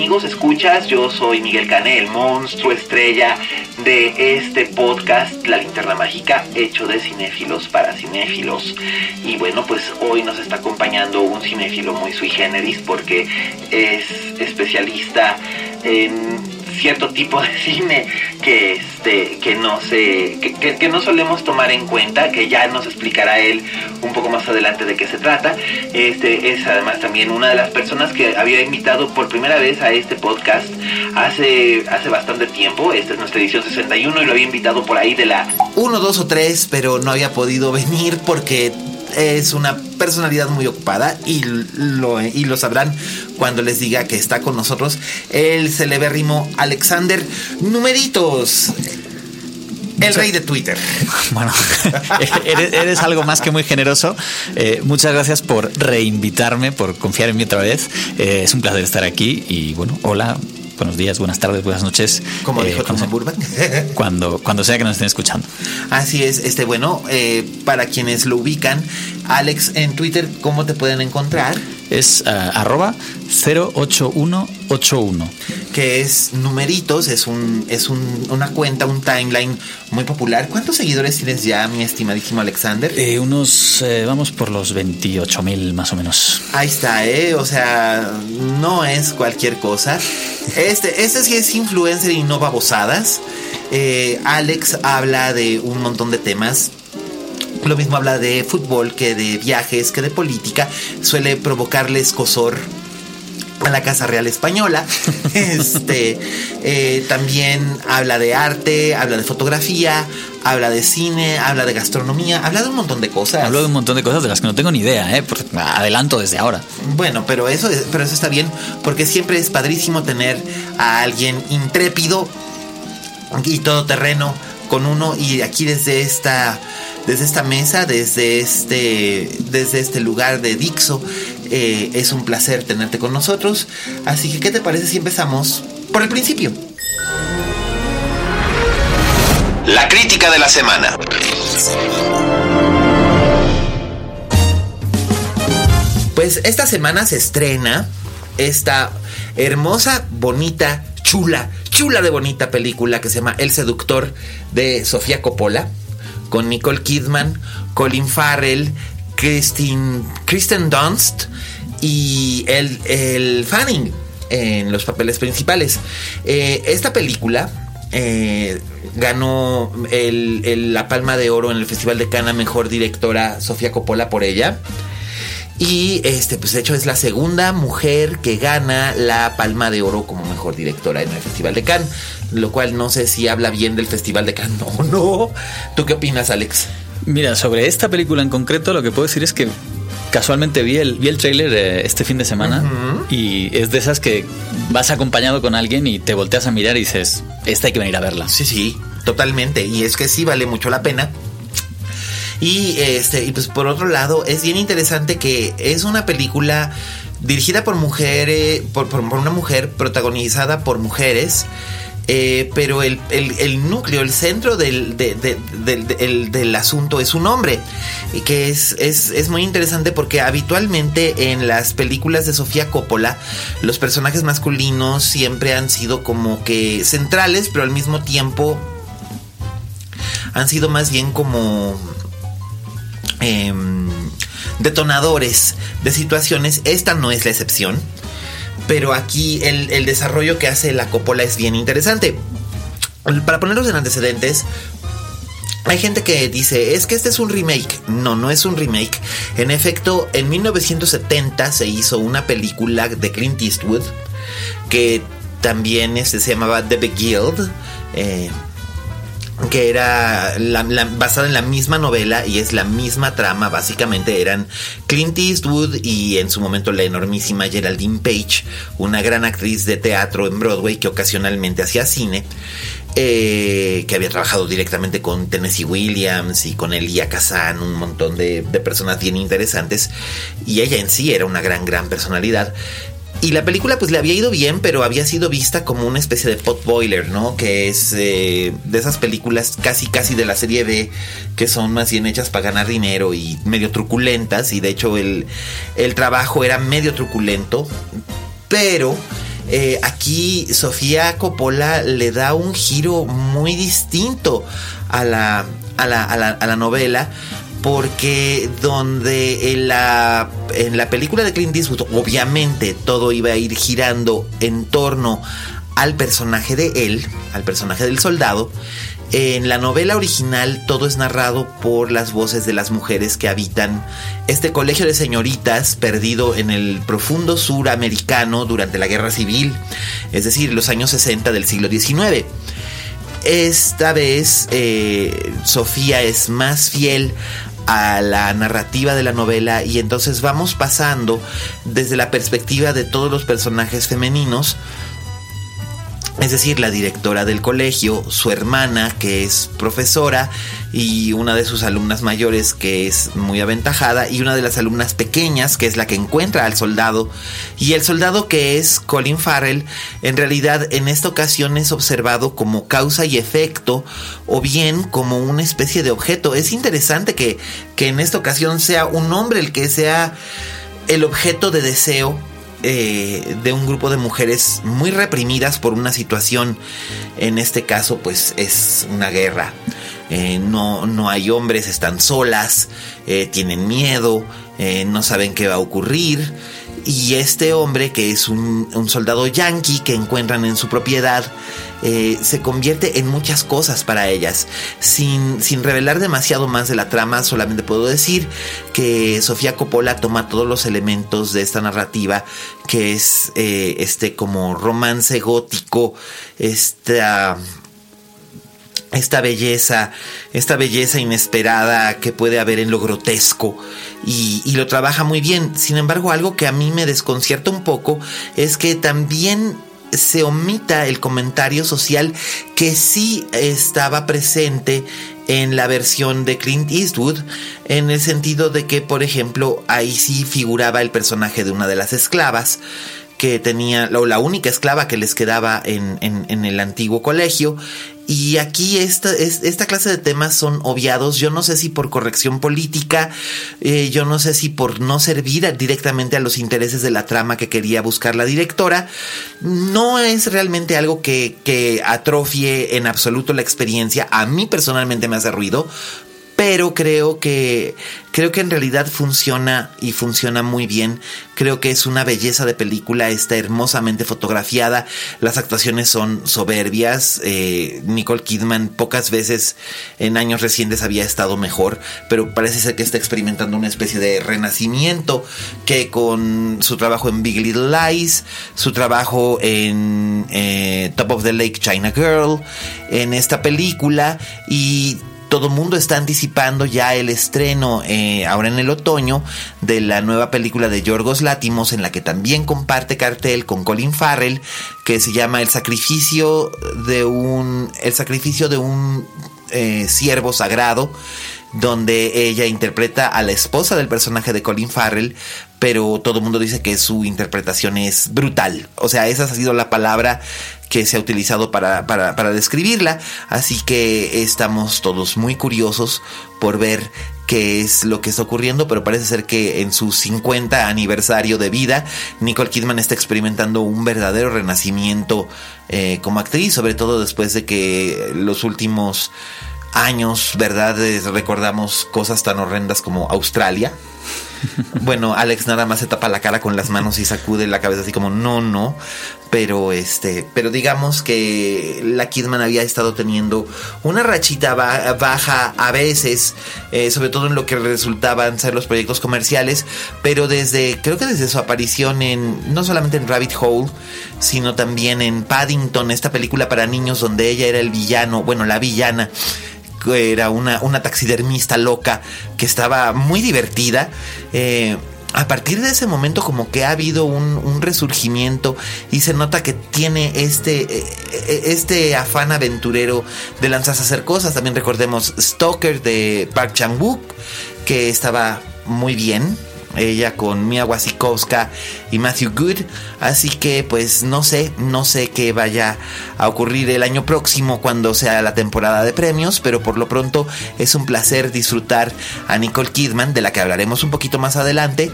Amigos? Escuchas, yo soy Miguel Cané, el monstruo estrella de este podcast La Linterna Mágica, hecho de cinéfilos para cinéfilos. Y bueno, pues hoy nos está acompañando un cinéfilo muy sui generis porque es especialista en cierto tipo de cine que este que no se que, no solemos tomar en cuenta que ya nos explicará él un poco más adelante de qué se trata. Este es además también una de las personas que había invitado por primera vez a este podcast hace hace bastante tiempo. Esta es nuestra edición 61 y lo había invitado por ahí de la uno, dos o tres, pero no había podido venir porque es una personalidad muy ocupada y lo, y lo sabrán cuando les diga que está con nosotros el celebérrimo Alexander Numeritos. El rey de Twitter. Bueno, eres, eres algo más que muy generoso. Eh, muchas gracias por reinvitarme, por confiar en mí otra vez. Eh, es un placer estar aquí y bueno, hola, buenos días, buenas tardes, buenas noches. Como Eh, dijo cuando, Burbank. cuando, cuando sea que nos estén escuchando. Así es, este bueno, eh, para quienes lo ubican, Alex en Twitter, ¿cómo te pueden encontrar? Es ah, arroba 08181. que es numeritos, es un es un- una cuenta, un timeline muy popular. ¿Cuántos seguidores tienes ya, mi estimadísimo Alexander? Eh, unos, eh, vamos por los 28 mil más o menos. Ahí está, ¿eh? O sea, no es cualquier cosa. Este, este sí es influencer y no babosadas. Eh, Alex habla de un montón de temas. Lo mismo habla de fútbol que de viajes, que de política. Suele provocarle escosor a la Casa Real Española. Este eh, también habla de arte, habla de fotografía, habla de cine, habla de gastronomía, habla de un montón de cosas. Hablo de un montón de cosas de las que no tengo ni idea, ¿eh? Adelanto desde ahora. Bueno, pero eso, es- pero eso está bien, porque siempre es padrísimo tener a alguien intrépido y todoterreno con uno y aquí desde esta desde esta mesa, desde este desde este lugar de Dixo, eh, es un placer tenerte con nosotros. Así que, ¿qué te parece si empezamos por el principio? La crítica de la semana. Pues esta semana se estrena esta hermosa, bonita, chula, chula de bonita película que se llama El Seductor de Sofía Coppola, con Nicole Kidman, Colin Farrell, Kristen, Kristen Dunst y el, el Fanning en los papeles principales. Eh, esta película eh, ganó el- la Palma de Oro en el Festival de Cannes Mejor Directora Sofía Coppola por ella. Y este, pues de hecho es la segunda mujer que gana la Palma de Oro como mejor directora en el Festival de Cannes. Lo cual no sé si habla bien del Festival de Cannes o no. ¿Tú qué opinas, Alex? Mira, sobre esta película en concreto, lo que puedo decir es que casualmente vi el, vi el tráiler eh, este fin de semana y es de esas que vas acompañado con alguien y te volteas a mirar y dices, esta hay que venir a verla. Sí, sí, totalmente. Y es que sí vale mucho la pena. Y este, y pues por otro lado, es bien interesante que es una película dirigida por mujeres, por, por- por una mujer, protagonizada por mujeres. eh, pero el, el- núcleo, el centro del, de- de- del- del- del asunto es un hombre. Y que es, es, es muy interesante porque habitualmente en las películas de Sofía Coppola, los personajes masculinos siempre han sido como que centrales, pero al mismo tiempo han sido más bien como em, detonadores de situaciones. Esta no es la excepción. pero aquí el, el desarrollo que hace la Coppola es bien interesante. Para ponerlos en antecedentes, hay gente que dice, es que este es un remake. No, no es un remake. En efecto, en 1970 se hizo una película de Clint Eastwood que también este, se llamaba The Beguiled. Eh, que era basada en la misma novela y es la misma trama, básicamente eran Clint Eastwood y en su momento la enormísima Geraldine Page, una gran actriz de teatro en Broadway que ocasionalmente hacía cine. Eh, que había trabajado directamente con Tennessee Williams y con Elia Kazan, un montón de, de personas bien interesantes, y ella en sí era una gran, gran personalidad. Y la película pues le había ido bien, pero había sido vista como una especie de pot boiler, ¿no? Que es eh, de esas películas casi casi de la serie B que son más bien hechas para ganar dinero y medio truculentas. Y de hecho el, el trabajo era medio truculento. Pero eh, aquí Sofía Coppola le da un giro muy distinto a la, a la, a la, a la novela porque donde en la, en la película de Clint Eastwood obviamente todo iba a ir girando en torno al personaje de él, al personaje del soldado, en la novela original todo es narrado por las voces de las mujeres que habitan este colegio de señoritas perdido en el profundo sur americano durante la guerra civil, es decir, los años 60 del siglo XIX. Esta vez eh, Sofía es más fiel a la narrativa de la novela y entonces vamos pasando desde la perspectiva de todos los personajes femeninos es decir, la directora del colegio, su hermana, que es profesora, y una de sus alumnas mayores, que es muy aventajada, y una de las alumnas pequeñas, que es la que encuentra al soldado, y el soldado que es Colin Farrell, en realidad en esta ocasión es observado como causa y efecto, o bien como una especie de objeto. Es interesante que, que en esta ocasión sea un hombre el que sea el objeto de deseo eh, de un grupo de mujeres muy reprimidas por una situación, en este caso pues es una guerra. Eh, no, no hay hombres, están solas, eh, tienen miedo, no saben qué va a ocurrir. Y este hombre, que es un, soldado yanqui que encuentran en su propiedad, eh, se convierte en muchas cosas para ellas. Sin, sin revelar demasiado más de la trama, solamente puedo decir que Sofía Coppola toma todos los elementos de esta narrativa, que es eh, este como romance gótico, esta esta belleza, esta belleza inesperada que puede haber en lo grotesco y, lo trabaja muy bien. Sin embargo, algo que a mí me desconcierta un poco es que también se omita el comentario social que sí estaba presente en la versión de Clint Eastwood, en el sentido de que, por ejemplo, ahí sí figuraba el personaje de una de las esclavas, que tenía, o la única esclava que les quedaba en, en, el antiguo colegio. Y aquí esta, esta clase de temas son obviados, yo no sé si por corrección política, eh, yo no sé si por no servir directamente a los intereses de la trama que quería buscar la directora, no es realmente algo que, que atrofie en absoluto la experiencia, a mí personalmente me hace ruido, pero creo que creo que en realidad funciona y funciona muy bien. Creo que es una belleza de película, está hermosamente fotografiada, las actuaciones son soberbias. Eh, Nicole Kidman pocas veces en años recientes había estado mejor, pero parece ser que está experimentando una especie de renacimiento que con su trabajo en Big Little Lies, su trabajo en eh, Top of the Lake China Girl, en esta película y todo mundo está anticipando ya el estreno eh, ahora en el otoño de la nueva película de Yorgos Látimos en la que también comparte cartel con Colin Farrell que se llama El sacrificio de un el sacrificio de un eh, siervo sagrado donde ella interpreta a la esposa del personaje de Colin Farrell, pero todo el mundo dice que su interpretación es brutal. O sea, esa ha sido la palabra que se ha utilizado para, para, describirla. Así que estamos todos muy curiosos por ver qué es lo que está ocurriendo, pero parece ser que en su 50 aniversario de vida, Nicole Kidman está experimentando un verdadero renacimiento eh, como actriz, sobre todo después de que los últimos años, ¿verdad? Recordamos cosas tan horrendas como Australia. bueno, Alex nada más se tapa la cara con las manos y sacude la cabeza así como no, no. Pero este, pero digamos que la Kidman había estado teniendo una rachita baja a veces, eh, sobre todo en lo que resultaban ser los proyectos comerciales, pero desde, creo que desde su aparición en, no solamente en Rabbit Hole, sino también en Paddington, esta película para niños donde ella era el villano, bueno, la villana era una, una taxidermista loca que estaba muy divertida. Eh, a partir de ese momento como que ha habido un, resurgimiento y se nota que tiene este, eh, eh, este afán aventurero de lanzarse a hacer cosas. También recordemos Stalker de Park Chan-wook, que estaba muy bien ella con Mia Wasikowska y Matthew Good. Así que pues no sé, no sé qué vaya a ocurrir el año próximo cuando sea la temporada de premios, pero por lo pronto es un placer disfrutar a Nicole Kidman, de la que hablaremos un poquito más adelante,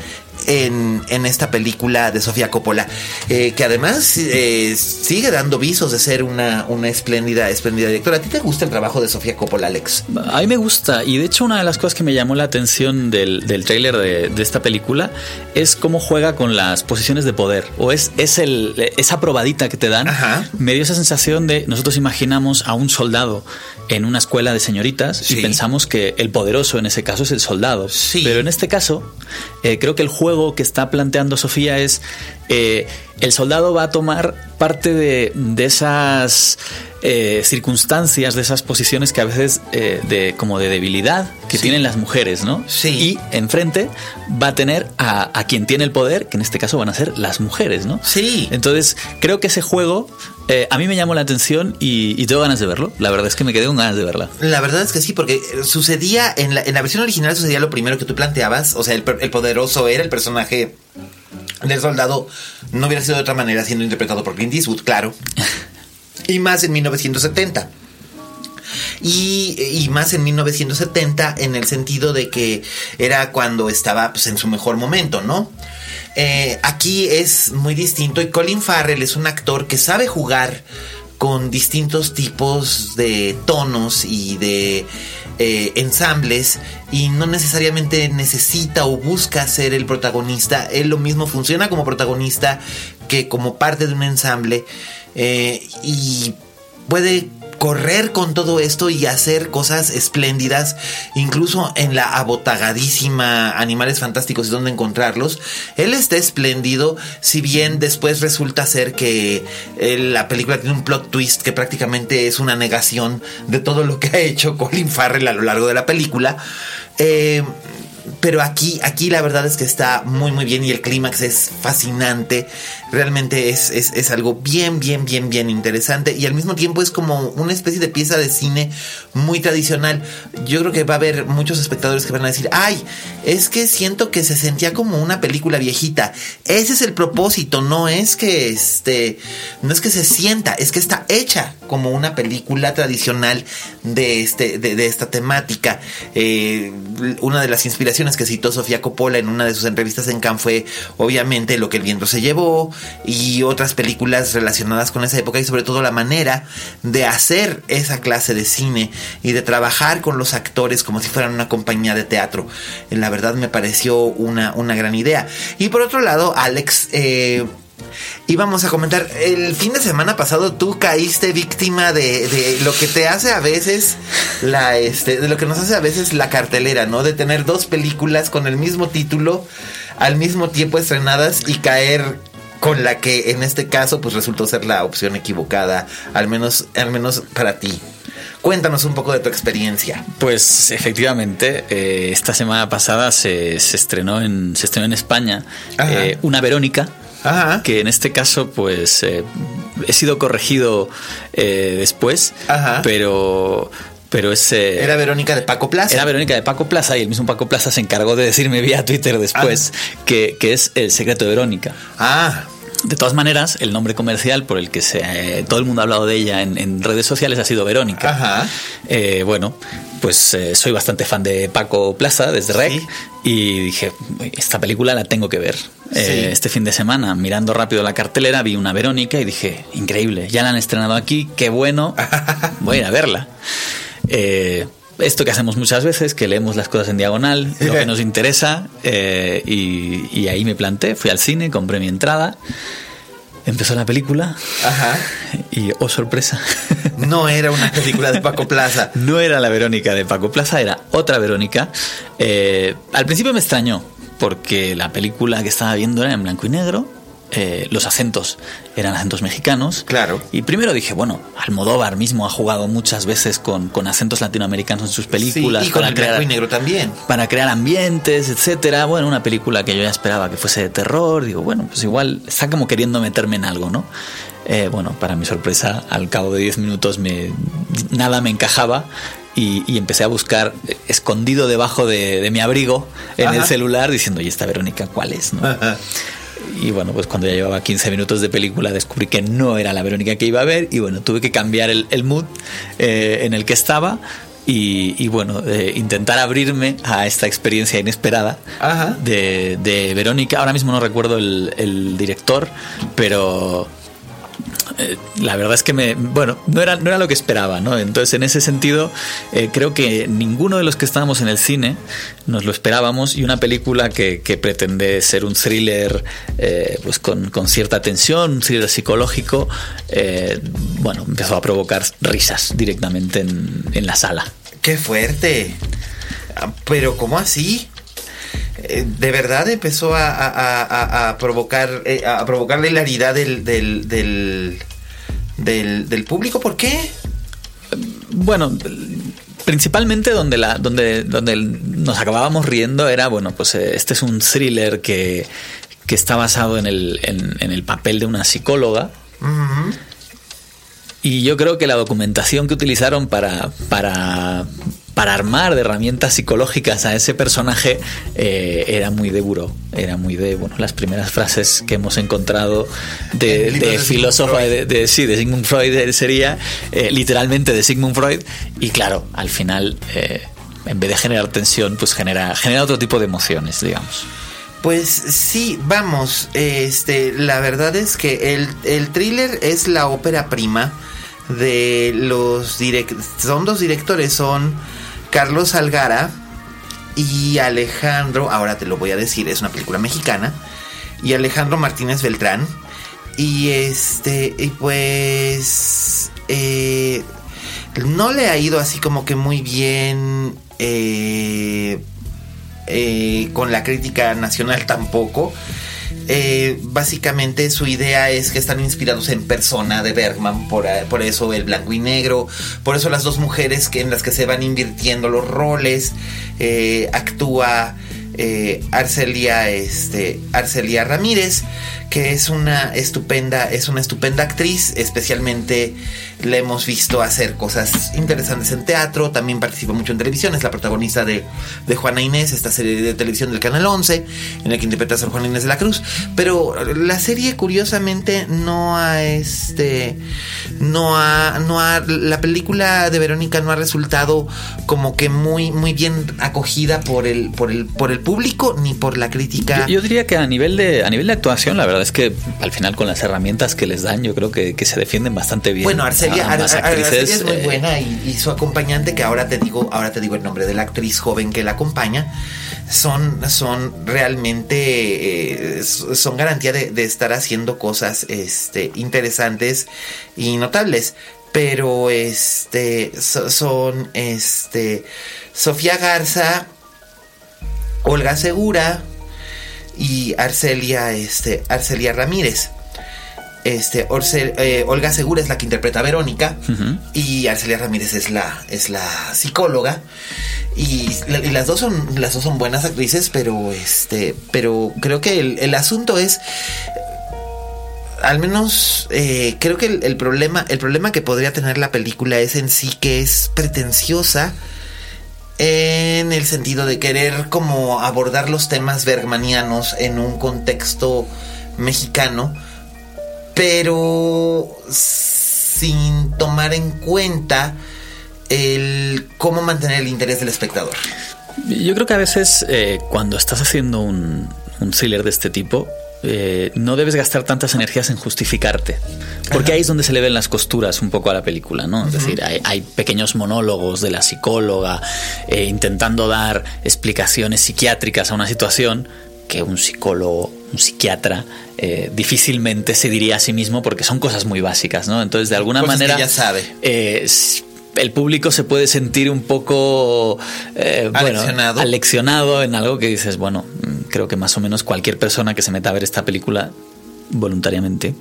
en, esta película de Sofía Coppola, eh, que además eh, sigue dando visos de ser una, una espléndida, espléndida directora. ¿A ti te gusta el trabajo de Sofía Coppola, Alex? A mí me gusta, y de hecho una de las cosas que me llamó la atención del, del tráiler de, de, esta película es cómo juega con las posiciones de poder, o es, es el, esa probadita que te dan. Me dio esa sensación de, nosotros imaginamos a un soldado en una escuela de señoritas y pensamos que el poderoso en ese caso es el soldado. Pero en este caso, eh, creo que el juego que está planteando Sofía es eh, el soldado va a tomar parte de, esas eh, circunstancias, de esas posiciones que a veces de como de debilidad que tienen las mujeres, ¿no? Sí. Y enfrente va a tener a, a, quien tiene el poder, que en este caso van a ser las mujeres, ¿no? Sí. Entonces creo que ese juego eh, a mí me llamó la atención y, tengo ganas de verlo. La verdad es que me quedé con ganas de verla. La verdad es que sí, porque sucedía en la, en la versión original sucedía lo primero que tú planteabas. O sea, el, poderoso era el personaje del soldado. No hubiera sido de otra manera siendo interpretado por Clint Eastwood, claro. y más en 1970. Y, y, más en 1970 en el sentido de que era cuando estaba pues, en su mejor momento, ¿no? Eh, aquí es muy distinto y Colin Farrell es un actor que sabe jugar con distintos tipos de tonos y de eh, ensambles y no necesariamente necesita o busca ser el protagonista. Él lo mismo funciona como protagonista que como parte de un ensamble eh, y puede correr con todo esto y hacer cosas espléndidas, incluso en la abotagadísima Animales Fantásticos y donde encontrarlos. Él está espléndido, si bien después resulta ser que eh, la película tiene un plot twist que prácticamente es una negación de todo lo que ha hecho Colin Farrell a lo largo de la película. Eh, pero aquí, aquí la verdad es que está muy muy bien y el clímax es fascinante. Realmente es, es, algo bien, bien, bien, bien interesante. Y al mismo tiempo es como una especie de pieza de cine muy tradicional. Yo creo que va a haber muchos espectadores que van a decir, ay, es que siento que se sentía como una película viejita. Ese es el propósito, no es que este, no es que se sienta, es que está hecha como una película tradicional de este, de, esta temática. Eh, una de las inspiraciones que citó Sofía Coppola en una de sus entrevistas en Cannes fue obviamente Lo que el viento se llevó y otras películas relacionadas con esa época y sobre todo la manera de hacer esa clase de cine y de trabajar con los actores como si fueran una compañía de teatro. La verdad me pareció una, una gran idea. Y por otro lado, Alex... Eh, y vamos a comentar, el fin de semana pasado tú caíste víctima de, lo que te hace a veces la este, de lo que nos hace a veces la cartelera, ¿no? De tener dos películas con el mismo título al mismo tiempo estrenadas y caer con la que en este caso pues resultó ser la opción equivocada, al menos al menos para ti. Cuéntanos un poco de tu experiencia. Pues efectivamente, eh, esta semana pasada se, estrenó en se estrenó en España eh, una Verónica que en este caso pues eh, he sido corregido eh, después, pero pero ese era Verónica de Paco Plaza. Era Verónica de Paco Plaza y el mismo Paco Plaza se encargó de decirme vía Twitter después que, que, es el secreto de Verónica. Ah. De todas maneras, el nombre comercial por el que se, eh, todo el mundo ha hablado de ella en, redes sociales ha sido Verónica. Ajá. bueno, pues soy bastante fan de Paco Plaza desde Rec y dije, esta película la tengo que ver. Eh, este fin de semana, mirando rápido la cartelera, vi una Verónica y dije, increíble, ya la han estrenado aquí, qué bueno, voy a ir a verla. Esto que hacemos muchas veces, que leemos las cosas en diagonal, lo que nos interesa, eh, y, y ahí me planté, fui al cine, compré mi entrada. Empezó la película. Ajá. Y, oh sorpresa. No era una película de Paco Plaza. no era la Verónica de Paco Plaza, era otra Verónica. Eh, al principio me extrañó, porque la película que estaba viendo era en blanco y negro. Eh, los acentos eran acentos mexicanos. Claro. Y primero dije, bueno, Almodóvar mismo ha jugado muchas veces con, con acentos latinoamericanos en sus películas. Sí, y con para el crear- y negro también. para crear ambientes, etcétera. Bueno, una película que yo ya esperaba que fuese de terror. Digo, bueno, pues igual está como queriendo meterme en algo, ¿no? Eh, bueno, para mi sorpresa, al cabo de 10 minutos me, nada me encajaba. Y, y empecé a buscar eh, escondido debajo de, de mi abrigo en Ajá. el celular diciendo, ¿y esta Verónica cuál es? no?". Y bueno, pues cuando ya llevaba 15 minutos de película descubrí que no era la Verónica que iba a ver y bueno, tuve que cambiar el, el mood eh, en el que estaba y, y bueno, eh, intentar abrirme a esta experiencia inesperada Ajá. de, de Verónica. Ahora mismo no recuerdo el, el director, pero... eh, La verdad es que me, bueno, no era, no era lo que esperaba, ¿no? Entonces, en ese sentido, eh, creo que ninguno de los que estábamos en el cine nos lo esperábamos y una película que, pretende ser un thriller, eh, pues con, con cierta tensión, un thriller psicológico, bueno, empezó a provocar risas directamente en, en la sala. Qué fuerte. Ah, Pero ¿cómo así? Eh, De verdad empezó a, a- a- provocar eh, a provocar la hilaridad del, del, del, del- del público. ¿Por qué? Bueno, principalmente donde la donde donde nos acabábamos riendo era bueno pues eh, este es un thriller que, que está basado en el, en, en el papel de una psicóloga y yo creo que la documentación que utilizaron para para para armar de herramientas psicológicas a ese personaje eh, era muy de buró, era muy de bueno las primeras frases que hemos encontrado de, de de Freud. de, de- sí de Sigmund Freud sería eh, literalmente de Sigmund Freud y claro al final eh, en vez de generar tensión pues genera genera otro tipo de emociones digamos Pues sí, vamos, este, la verdad es que el, el thriller es la ópera prima de los direct son dos directores, son Carlos Algara y Alejandro, ahora te lo voy a decir, es una película mexicana, y Alejandro Martínez Beltrán. Y este, y pues, eh, no le ha ido así como que muy bien. eh, eh, con la crítica nacional tampoco. Eh, básicamente su idea es que están inspirados en persona de Bergman, por, eh, por eso el blanco y negro, por eso las dos mujeres que, en las que se van invirtiendo los roles, eh, actúa Arcelia, este, Arcelia Ramírez, que es una estupenda, es una estupenda actriz, especialmente la hemos visto hacer cosas interesantes en teatro, también participa mucho en televisión, es la protagonista de, de Juana Inés, esta serie de televisión del Canal 11, en la que interpreta a Sor Juana Inés de la Cruz, pero la serie curiosamente no ha, este, no ha, no ha, la película de Verónica no ha resultado como que muy, muy bien acogida por el, por el, por el público ni por la crítica. Yo, yo diría que a nivel de a nivel de actuación, la verdad es que al final con las herramientas que les dan, yo creo que, que se defienden bastante bien. Bueno, A- Arcelia es muy eh, buena y, y su acompañante, que ahora te digo, ahora te digo el nombre de la actriz joven que la acompaña, son, son realmente eh, son garantía de, de estar haciendo cosas este, interesantes y notables. Pero este so- son este Sofía Garza, Olga Segura y Arcelia, este, Arcelia Ramírez. Este, Orcel- eh, Olga Segura es la que interpreta a Verónica y Arcelia Ramírez es la, es la psicóloga. Y las dos son las dos son buenas actrices, pero este, pero creo que el, el asunto es al menos eh, creo que el, el problema el problema que podría tener la película es en sí que es pretenciosa en el sentido de querer como abordar los temas bergmanianos en un contexto mexicano, pero sin tomar en cuenta el cómo mantener el interés del espectador. Yo creo que a veces eh, cuando estás haciendo un, un thriller de este tipo, eh, no debes gastar tantas energías en justificarte. Porque ahí es donde se le ven las costuras un poco a la película, ¿no? Es decir, hay, pequeños monólogos de la psicóloga eh, intentando dar explicaciones psiquiátricas a una situación que un psicólogo, un psiquiatra, eh, difícilmente se diría a sí mismo porque son cosas muy básicas, ¿no? Entonces, de alguna manera. ya sabe. el público se puede sentir un poco aleccionado. aleccionado en algo que dices, bueno, creo que más o menos cualquier persona que se meta a ver esta película voluntariamente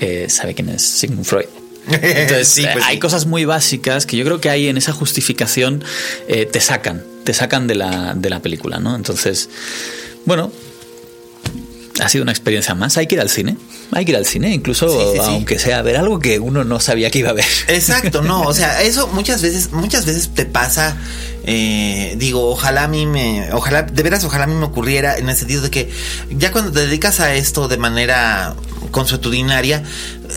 eh, sabe quién es Sigmund Freud. Entonces, eh, pues hay cosas muy básicas que yo creo que hay en esa justificación eh, te sacan, te sacan de la, de la película, ¿no? Entonces, bueno, ha sido una experiencia más. Hay que ir al cine. Hay que ir al cine, incluso aunque sea ver algo que uno no sabía que iba a ver. Exacto, no. O sea, eso muchas veces, muchas veces te pasa. Eh, digo, ojalá a mí me, ojalá, de veras, ojalá a mí me ocurriera en el sentido de que ya cuando te dedicas a esto de manera consuetudinaria,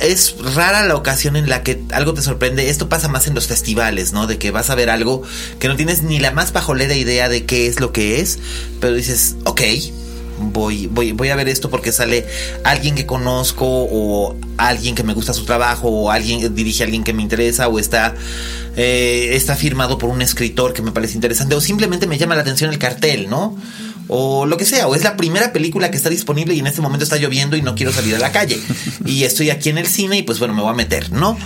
es rara la ocasión en la que algo te sorprende. Esto pasa más en los festivales, ¿no? De que vas a ver algo que no tienes ni la más pajolera idea de qué es lo que es, pero dices, ok, voy, voy, voy a ver esto porque sale alguien que conozco o alguien que me gusta su trabajo o alguien dirige a alguien que me interesa o está, eh, está firmado por un escritor que me parece interesante o simplemente me llama la atención el cartel, ¿no? O lo que sea, o es la primera película que está disponible y en este momento está lloviendo y no quiero salir a la calle y estoy aquí en el cine y pues bueno, me voy a meter, ¿no?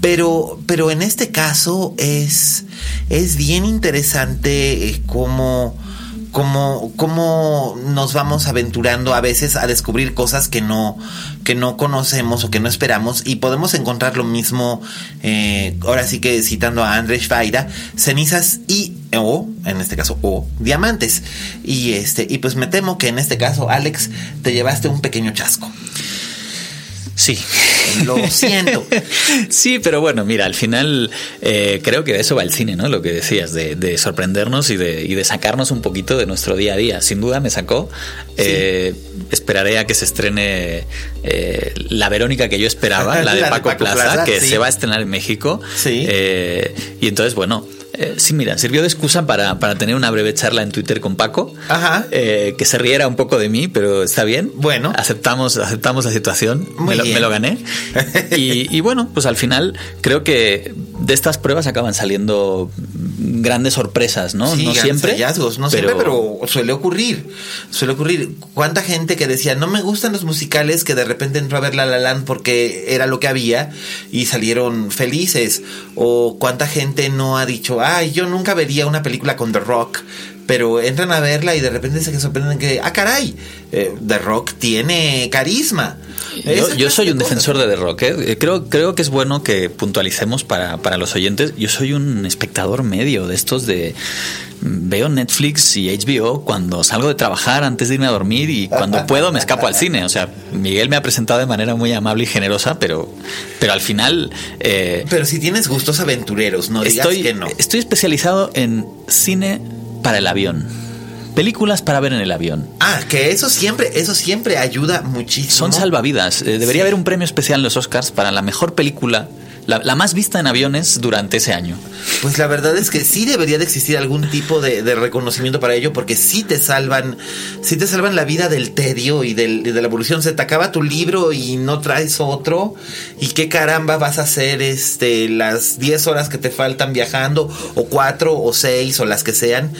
Pero, pero en este caso es, es bien interesante eh, cómo cómo, cómo nos vamos aventurando a veces a descubrir cosas que no, que no conocemos o que no esperamos y podemos encontrar lo mismo, eh, ahora sí que citando a Andrés Faira, cenizas y o, en este caso, o diamantes. Y este, y pues me temo que en este caso, Alex, te llevaste un pequeño chasco. Sí. Lo siento. sí, pero bueno, mira, al final eh, creo que de eso va el cine, ¿no? Lo que decías, de, sorprendernos y de, y de, sacarnos un poquito de nuestro día a día. Sin duda me sacó. Eh, esperaré a que se estrene eh, la Verónica que yo esperaba, la de, Paco, Plaza, que se va a estrenar en México. Sí. y entonces, bueno, eh, sí, mira, sirvió de excusa para, tener una breve charla en Twitter con Paco. Ajá. Eh, que se riera un poco de mí, pero está bien. Bueno. Aceptamos, aceptamos la situación. me, lo, gané. y, bueno, pues al final creo que de estas pruebas acaban saliendo grandes sorpresas, ¿no? no siempre. Hallazgos, no siempre, pero suele ocurrir. Suele ocurrir. ¿Cuánta gente que decía, no me gustan los musicales, que de repente entró a ver La La Land porque era lo que había y salieron felices? O cuánta gente no ha dicho, ay, yo nunca vería una película con The Rock, pero entran a verla y de repente se sorprenden que, ah, caray, eh, The Rock tiene carisma. Yo, soy un defensor de The Rock. ¿eh? Eh, creo, creo que es bueno que puntualicemos para, para los oyentes. Yo soy un espectador medio de estos de veo Netflix y HBO cuando salgo de trabajar antes de irme a dormir y cuando puedo me escapo al cine. O sea, Miguel me ha presentado de manera muy amable y generosa, pero, pero al final... Eh, pero si tienes gustos aventureros, no digas estoy, que no. Estoy especializado en cine para el avión. Películas para ver en el avión. Ah, que eso siempre, eso siempre ayuda muchísimo. Son salvavidas. Eh, debería haber un premio especial en los Oscars para la mejor película la, más vista en aviones durante ese año. Pues la verdad es que sí debería de existir algún tipo de, reconocimiento para ello, porque sí te salvan, sí te salvan la vida del tedio y del, de la evolución. Se te acaba tu libro y no traes otro. ¿Y qué caramba vas a hacer este, las 10 horas que te faltan viajando? O 4 o 6 o las que sean.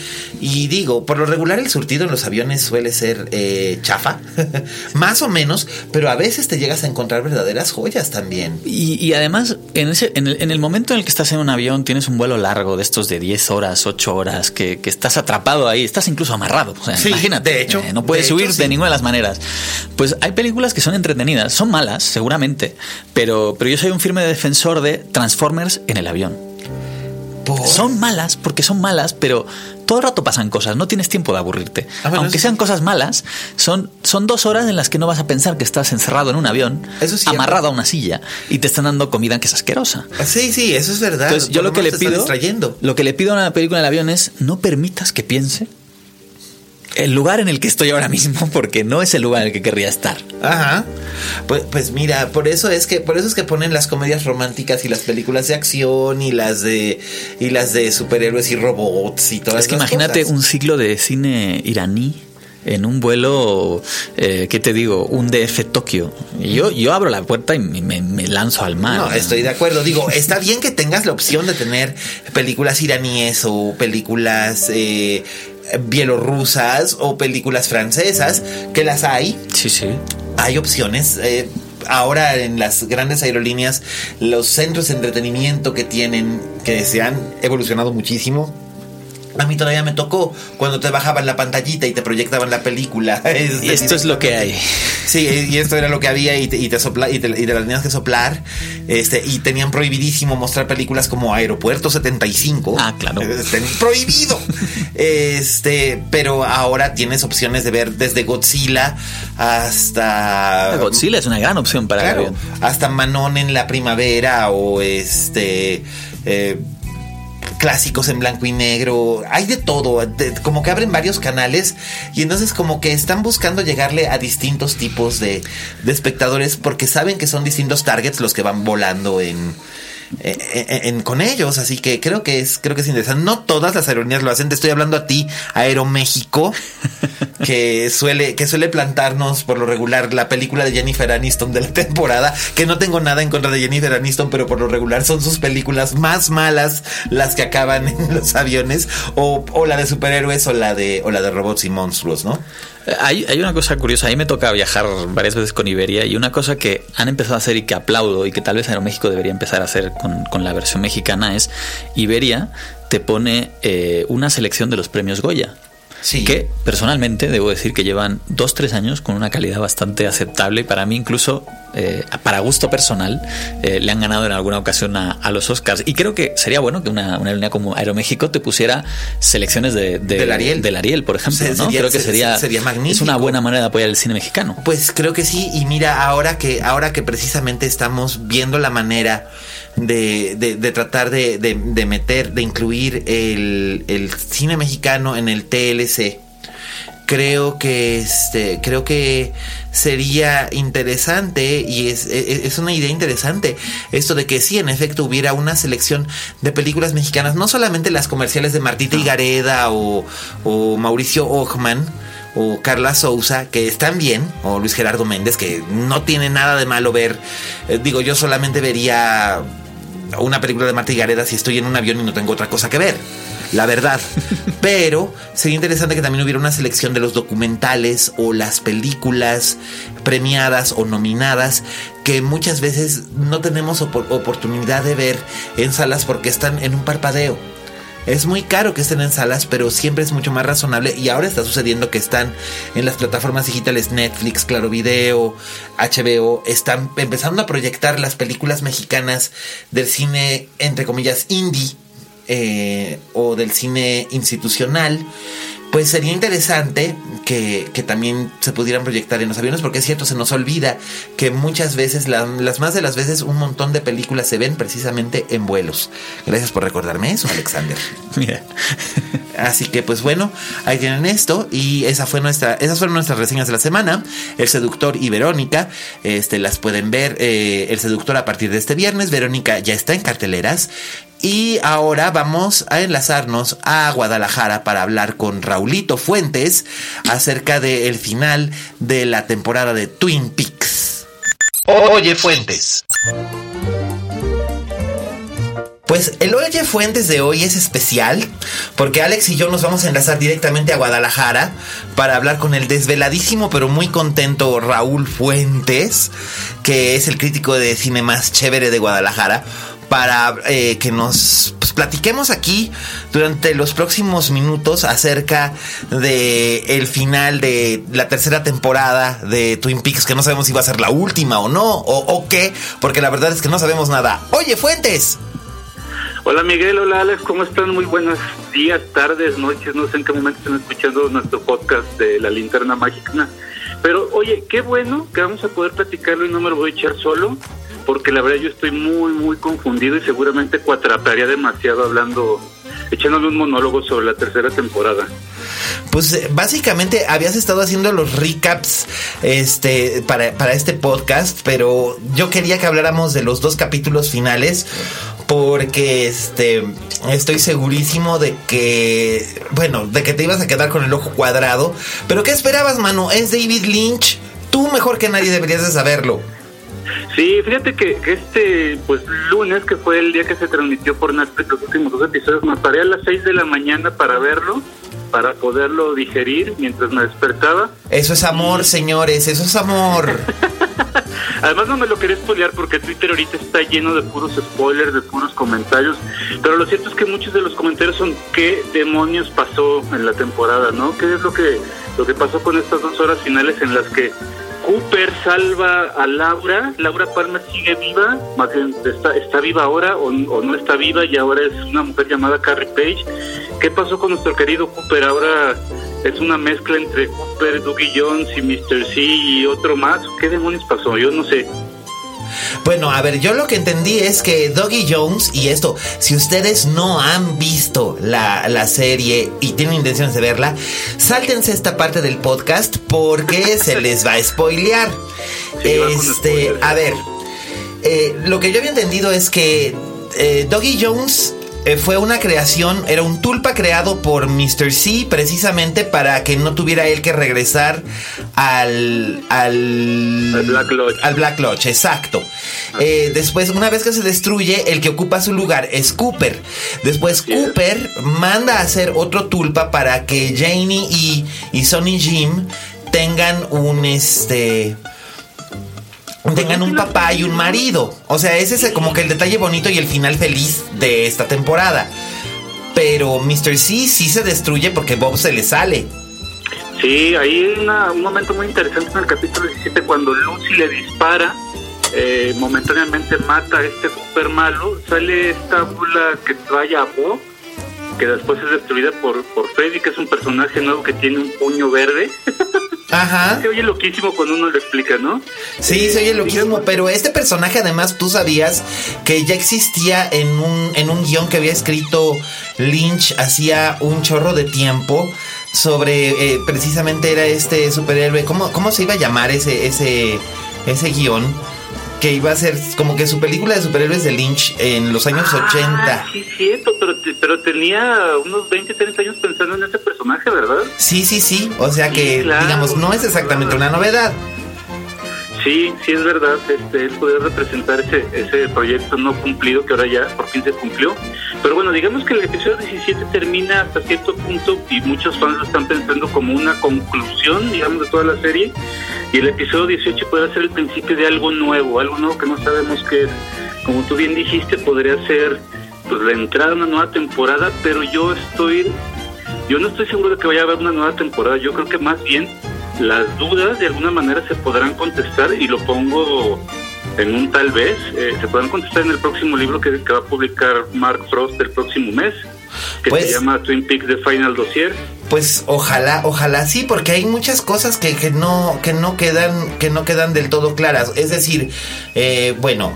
Y digo, por lo regular el surtido en los aviones suele ser eh, chafa, más o menos, pero a veces te llegas a encontrar verdaderas joyas también. Y, y además en, ese, en, el, momento en el que estás en un avión, tienes un vuelo largo de estos de 10 horas, 8 horas, que, estás atrapado ahí, estás incluso amarrado. O sea, imagínate. De hecho, eh, no puedes subir de ninguna de las maneras. Pues hay películas que son entretenidas, son malas, seguramente, pero, pero yo soy un firme defensor de Transformers en el avión. Son malas porque son malas, pero todo el rato pasan cosas, no tienes tiempo de aburrirte. Ah, Aunque sean cosas malas, son, son dos horas en las que no vas a pensar que estás encerrado en un avión, amarrado a una silla y te están dando comida que es asquerosa. Ah, sí, sí, eso es verdad. Entonces, yo lo que le pido, lo que le pido a una película en el avión es no permitas que piense el lugar en el que estoy ahora mismo porque no es el lugar en el que querría estar. Ajá. Pues, pues, mira, por eso es que por eso es que ponen las comedias románticas y las películas de acción y las de y las de superhéroes y robots y todas Es que imagínate un ciclo de cine iraní en un vuelo, eh, ¿qué te digo? Un DF Tokio. Yo, yo abro la puerta y me, me lanzo al mar. No, estoy de acuerdo. Digo, está bien que tengas la opción de tener películas iraníes o películas eh, bielorrusas o películas francesas, que las hay. Sí, sí. Hay opciones. Eh, ahora en las grandes aerolíneas, los centros de entretenimiento que tienen, que se han evolucionado muchísimo, a mí todavía me tocó cuando te bajaban la pantallita y te proyectaban la película. y esto es lo que hay. Sí, y esto era lo que había y te, y te, sopla, y te, y te la tenías que soplar. Este, y tenían prohibidísimo mostrar películas como Aeropuerto 75. Ah, claro. Este, prohibido. este, pero ahora tienes opciones de ver desde Godzilla hasta. Godzilla es una gran opción para claro. Hasta Manon en la primavera o este. Eh, clásicos en blanco y negro, hay de todo, como que abren varios canales y entonces como que están buscando llegarle a distintos tipos de espectadores porque saben que son distintos targets los que van volando en, en, en, con ellos, así que creo que es creo que es interesante. No todas las aerolíneas lo hacen. Te estoy hablando a ti, Aeroméxico, que suele que suele plantarnos por lo regular la película de Jennifer Aniston de la temporada. Que no tengo nada en contra de Jennifer Aniston, pero por lo regular son sus películas más malas las que acaban en los aviones o, o la de superhéroes o la de o la de robots y monstruos, ¿no? Hay, hay, una cosa curiosa, a mí me toca viajar varias veces con Iberia y una cosa que han empezado a hacer y que aplaudo y que tal vez Aeroméxico debería empezar a hacer con, con la versión mexicana es Iberia te pone eh, una selección de los premios Goya. Sí. Que personalmente debo decir que llevan dos, tres años con una calidad bastante aceptable. Para mí, incluso eh, para gusto personal, eh, le han ganado en alguna ocasión a, a, los Oscars. Y creo que sería bueno que una, una aerolínea como Aeroméxico te pusiera selecciones de, de, del, Ariel. del Ariel, por ejemplo. Se, ¿no? sería, creo que sería, sería magnífico. Es una buena manera de apoyar el cine mexicano. Pues creo que sí. Y mira, ahora que, ahora que precisamente estamos viendo la manera de, de, de tratar de, de, meter, de incluir el, el, cine mexicano en el TLC. Creo que este, creo que sería interesante y es, es, una idea interesante esto de que sí, en efecto, hubiera una selección de películas mexicanas, no solamente las comerciales de Martita y Gareda o, o Mauricio Ochman, o Carla Souza, que están bien, o Luis Gerardo Méndez, que no tiene nada de malo ver. Eh, digo, yo solamente vería una película de Marta y Gareda si estoy en un avión y no tengo otra cosa que ver. La verdad. Pero sería interesante que también hubiera una selección de los documentales o las películas premiadas o nominadas que muchas veces no tenemos op oportunidad de ver en salas porque están en un parpadeo. Es muy caro que estén en salas, pero siempre es mucho más razonable. Y ahora está sucediendo que están en las plataformas digitales Netflix, Claro Video, HBO. Están empezando a proyectar las películas mexicanas del cine, entre comillas, indie eh, o del cine institucional. Pues sería interesante que, que, también se pudieran proyectar en los aviones, porque es cierto, se nos olvida que muchas veces, la, las más de las veces, un montón de películas se ven precisamente en vuelos. Gracias por recordarme eso, Alexander. Mira. Así que, pues bueno, ahí tienen esto. Y esa fue nuestra, esas fueron nuestras reseñas de la semana. El Seductor y Verónica. Este, las pueden ver. Eh, el Seductor a partir de este viernes. Verónica ya está en carteleras. Y ahora vamos a enlazarnos a Guadalajara para hablar con Raulito Fuentes acerca del final de la temporada de Twin Peaks. Oye Fuentes. Pues el Oye Fuentes de hoy es especial porque Alex y yo nos vamos a enlazar directamente a Guadalajara para hablar con el desveladísimo pero muy contento Raúl Fuentes, que es el crítico de cine más chévere de Guadalajara para eh, que nos pues, platiquemos aquí durante los próximos minutos acerca de el final de la tercera temporada de Twin Peaks, que no sabemos si va a ser la última o no, o, o qué, porque la verdad es que no sabemos nada. Oye, Fuentes. Hola Miguel, hola Alex, ¿cómo están? Muy buenos días, tardes, noches, no sé en qué momento están escuchando nuestro podcast de La Linterna Mágica. Pero oye, qué bueno que vamos a poder platicarlo y no me lo voy a echar solo porque la verdad yo estoy muy, muy confundido y seguramente cuatrapearía demasiado hablando, echándole un monólogo sobre la tercera temporada. Pues básicamente habías estado haciendo los recaps este, para, para este podcast, pero yo quería que habláramos de los dos capítulos finales, porque este estoy segurísimo de que bueno, de que te ibas a quedar con el ojo cuadrado, pero ¿qué esperabas, mano? Es David Lynch. Tú mejor que nadie deberías de saberlo. Sí, fíjate que, que este pues lunes, que fue el día que se transmitió por Netflix los últimos dos episodios, me paré a las 6 de la mañana para verlo, para poderlo digerir mientras me despertaba. Eso es amor, señores, eso es amor. Además no me lo quería spoilear porque Twitter ahorita está lleno de puros spoilers, de puros comentarios, pero lo cierto es que muchos de los comentarios son qué demonios pasó en la temporada, ¿no? ¿Qué es lo que lo que pasó con estas dos horas finales en las que Cooper salva a Laura, Laura Palmer sigue viva, está, está viva ahora o, o no está viva y ahora es una mujer llamada Carrie Page. ¿Qué pasó con nuestro querido Cooper? Ahora es una mezcla entre Cooper, Dougie Jones y Mr. C y otro más. ¿Qué demonios pasó? Yo no sé. Bueno, a ver, yo lo que entendí es que Doggy Jones, y esto, si ustedes no han visto la, la serie y tienen intenciones de verla, sáltense esta parte del podcast porque se les va a spoilear. Sí, este, a ver, eh, lo que yo había entendido es que eh, Doggy Jones eh, fue una creación, era un tulpa creado por Mr. C precisamente para que no tuviera él que regresar al... Al, Al Black Lodge. Al Black Lodge, exacto. Eh, después, una vez que se destruye, el que ocupa su lugar es Cooper. Después. Cooper manda a hacer otro tulpa para que Janie y, y Sonny Jim tengan un este tengan un papá y un marido. O sea, ese es como que el detalle bonito y el final feliz de esta temporada. Pero Mr. C sí se destruye porque Bob se le sale. Sí, ahí hay una- un momento muy interesante en el capítulo 17 cuando Lucy le dispara, eh, momentáneamente mata a este Cooper malo, sale esta bula que trae a Bo, que después es destruida por, por Freddy, que es un personaje nuevo que tiene un puño verde. Ajá. Se oye loquísimo cuando uno lo explica, ¿no? Sí, se oye loquísimo, pero este personaje además tú sabías que ya existía en un, en un guion que había escrito Lynch hacía un chorro de tiempo sobre eh, precisamente era este superhéroe, ¿cómo, cómo se iba a llamar ese, ese, ese guion? Que iba a ser como que su película de superhéroes de Lynch en los años 80. Ah, sí, cierto, pero, pero tenía unos 20, 30 años pensando en ese personaje, ¿verdad? Sí, sí, sí. O sea que, Sí, claro, digamos, no es exactamente una novedad. Sí, sí es verdad, este, él poder representar ese, ese proyecto no cumplido que ahora ya por fin se cumplió. Pero bueno, digamos que el episodio 17 termina hasta cierto punto y muchos fans lo están pensando como una conclusión, digamos, de toda la serie. Y el episodio 18 puede ser el principio de algo nuevo, algo nuevo que no sabemos qué es. Como tú bien dijiste, podría ser pues la entrada a una nueva temporada, pero yo estoy yo no estoy seguro de que vaya a haber una nueva temporada. Yo creo que más bien las dudas de alguna manera se podrán contestar y lo pongo en un tal vez. eh, se podrán contestar en el próximo libro que, que va a publicar Mark Frost el próximo mes, que Pues- se llama Twin Peaks The Final Dossier. Pues ojalá, ojalá sí, porque hay muchas cosas que, que no, que no quedan, que no quedan del todo claras. Es decir, eh, bueno,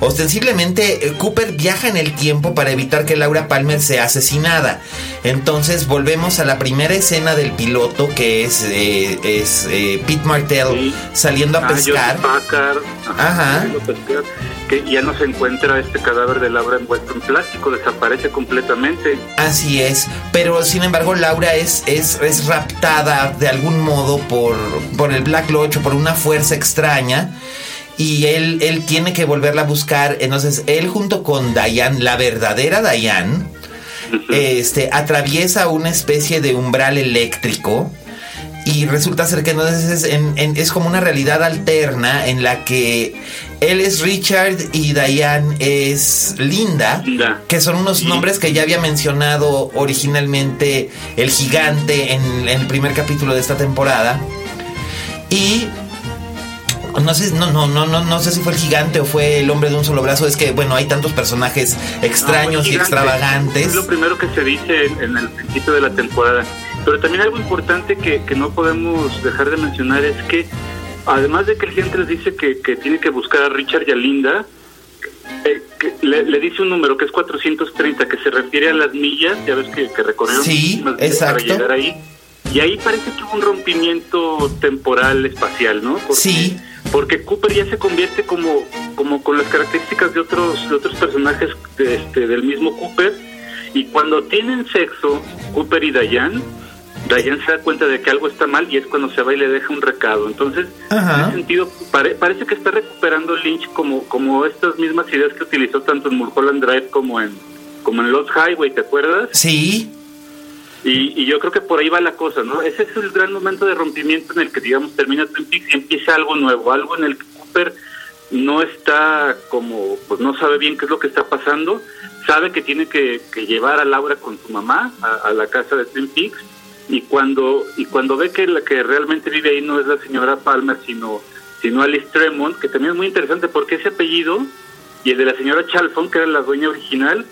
ostensiblemente eh, Cooper viaja en el tiempo para evitar que Laura Palmer sea asesinada. Entonces volvemos a la primera escena del piloto, que es, eh, es eh, Pete Martell Sí. saliendo a Ah, pescar. Packard, Ajá. saliendo a pescar, Que ya no se encuentra este cadáver de Laura envuelto en plástico, desaparece completamente. Así es, pero sin embargo Laura es, es, es raptada de algún modo por, por el Black Lodge o por una fuerza extraña y él, él tiene que volverla a buscar. Entonces él junto con Diane, la verdadera Diane, este, atraviesa una especie de umbral eléctrico y resulta ser que entonces es, en- en- es como una realidad alterna en la que él es Richard y Diane es Linda, Linda. que son unos nombres que ya había mencionado originalmente el gigante en, en el primer capítulo de esta temporada. Y no sé, no, no, no, no, no sé si fue el gigante o fue el hombre de un solo brazo. Es que, bueno, hay tantos personajes extraños Ah, y gigante. extravagantes. Es lo primero que se dice en, el principio de la temporada. Pero también algo importante que, que no podemos dejar de mencionar es que, además de que el gigante les dice que, que tiene que buscar a Richard y a Linda, eh, que le, le dice un número que es 430, que se refiere a las millas, ya ves que, que recorrieron Sí, para llegar ahí. Y ahí parece que hubo un rompimiento temporal espacial, ¿no? Porque, Sí. Porque Cooper ya se convierte como como con las características de otros, de otros personajes de este, del mismo Cooper. Y cuando tienen sexo, Cooper y Diane, Diane se da cuenta de que algo está mal y es cuando se va y le deja un recado. Entonces, en ese sentido, parece que está recuperando Lynch como, como estas mismas ideas que utilizó tanto en Mulholland Drive como en, como en Lost Highway, ¿te acuerdas? Sí. Y, y, yo creo que por ahí va la cosa, ¿no? Ese es el gran momento de rompimiento en el que, digamos, termina Twin Peaks y empieza algo nuevo, algo en el que Cooper no está como, pues no sabe bien qué es lo que está pasando, sabe que tiene que, llevar a Laura con su mamá a, la casa de Twin Peaks y cuando y cuando ve que la que realmente vive ahí no es la señora Palmer, sino sino Alice Tremont, que también es muy interesante porque ese apellido y el de la señora Chalfon, que era la dueña original,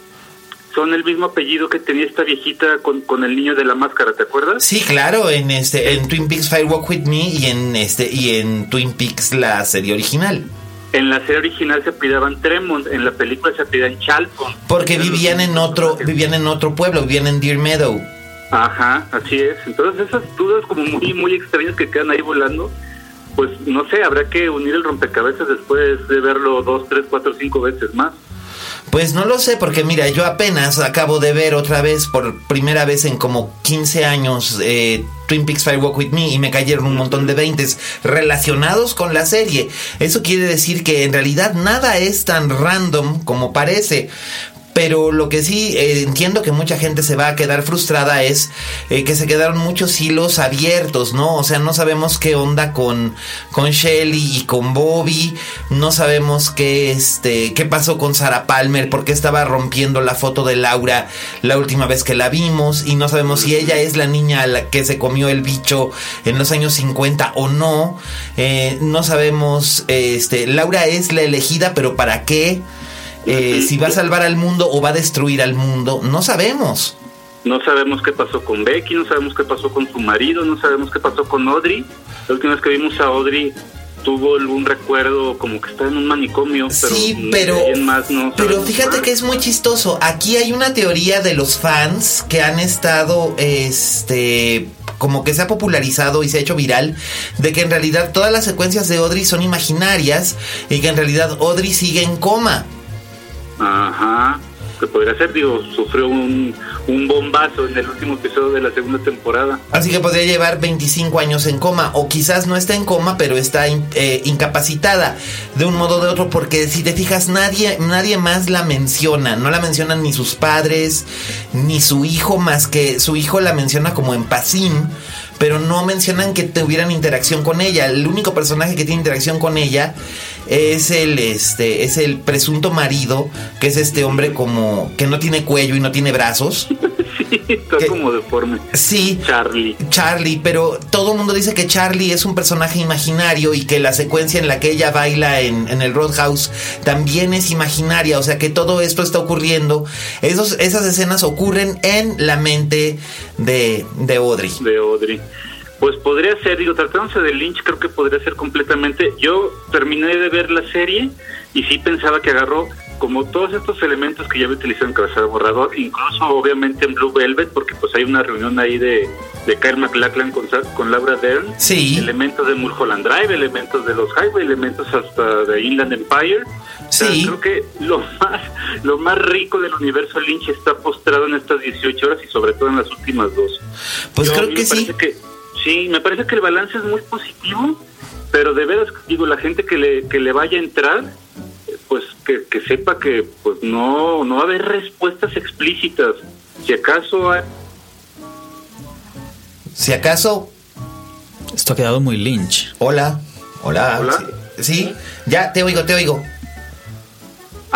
son el mismo apellido que tenía esta viejita con, con el niño de la máscara, ¿te acuerdas? Sí, claro, en este en Twin Peaks Fire Walk with Me y en este y en Twin Peaks la serie original. En la serie original se apellidaban Tremont, en la película se apellidaban Chalfon. Porque vivían en otro vivían en otro pueblo, vivían en Deer Meadow. Ajá, así es. Entonces esas dudas como muy muy extrañas que quedan ahí volando, pues no sé, habrá que unir el rompecabezas después de verlo dos, tres, cuatro, cinco veces más. Pues no lo sé, porque mira, yo apenas acabo de ver otra vez, por primera vez en como 15 años, eh, Twin Peaks Fire Walk With Me y me cayeron un montón de veintes relacionados con la serie. Eso quiere decir que en realidad nada es tan random como parece. Pero lo que sí eh, entiendo que mucha gente se va a quedar frustrada es eh, que se quedaron muchos hilos abiertos, ¿no? O sea, no sabemos qué onda con, con Shelly y con Bobby, no sabemos qué, este, qué pasó con Sarah Palmer, porque estaba rompiendo la foto de Laura la última vez que la vimos, y no sabemos si ella es la niña a la que se comió el bicho en los años 50 o no. Eh, no sabemos, este, Laura es la elegida, pero ¿para qué? Eh, si va a salvar al mundo o va a destruir al mundo, no sabemos. No sabemos qué pasó con Becky, no sabemos qué pasó con su marido, no sabemos qué pasó con Audrey. La última vez que vimos a Audrey tuvo algún recuerdo como que está en un manicomio, pero sí, pero, más no pero fíjate que es muy chistoso. Aquí hay una teoría de los fans que han estado, este, como que se ha popularizado y se ha hecho viral de que en realidad todas las secuencias de Audrey son imaginarias y que en realidad Audrey sigue en coma. Ajá, que podría ser, digo, sufrió un, un bombazo en el último episodio de la segunda temporada. Así que podría llevar 25 años en coma, o quizás no está en coma, pero está eh, incapacitada de un modo o de otro, porque si te fijas, nadie, nadie más la menciona, no la mencionan ni sus padres, ni su hijo, más que su hijo la menciona como en pasín pero no mencionan que tuvieran interacción con ella. El único personaje que tiene interacción con ella es el este es el presunto marido, que es este hombre como que no tiene cuello y no tiene brazos. sí, está como deforme. Sí. Charlie. Charlie, pero todo el mundo dice que Charlie es un personaje imaginario y que la secuencia en la que ella baila en, en el Roadhouse también es imaginaria, o sea que todo esto está ocurriendo. Esos, esas escenas ocurren en la mente de, de Audrey. De Audrey. Pues podría ser, digo, tratándose de Lynch, creo que podría ser completamente. Yo terminé de ver la serie y sí pensaba que agarró como todos estos elementos que ya había utilizado en Cabezal Borrador, incluso obviamente en Blue Velvet, porque pues hay una reunión ahí de, de Kyle MacLachlan con, con Laura Dern. Sí. Elementos de Mulholland Drive, elementos de los Highway, elementos hasta de Inland Empire. Sí. creo que lo más, lo más rico del universo Lynch está postrado en estas 18 horas y sobre todo en las últimas dos. Pues creo que sí. Que, Sí, me parece que el balance es muy positivo, pero de veras, digo, la gente que le, que le vaya a entrar, pues que, que sepa que pues no, no va a haber respuestas explícitas. Si acaso hay... Si acaso... Esto ha quedado muy lynch. Hola, hola. ¿Hola? sí, ya te oigo, te oigo.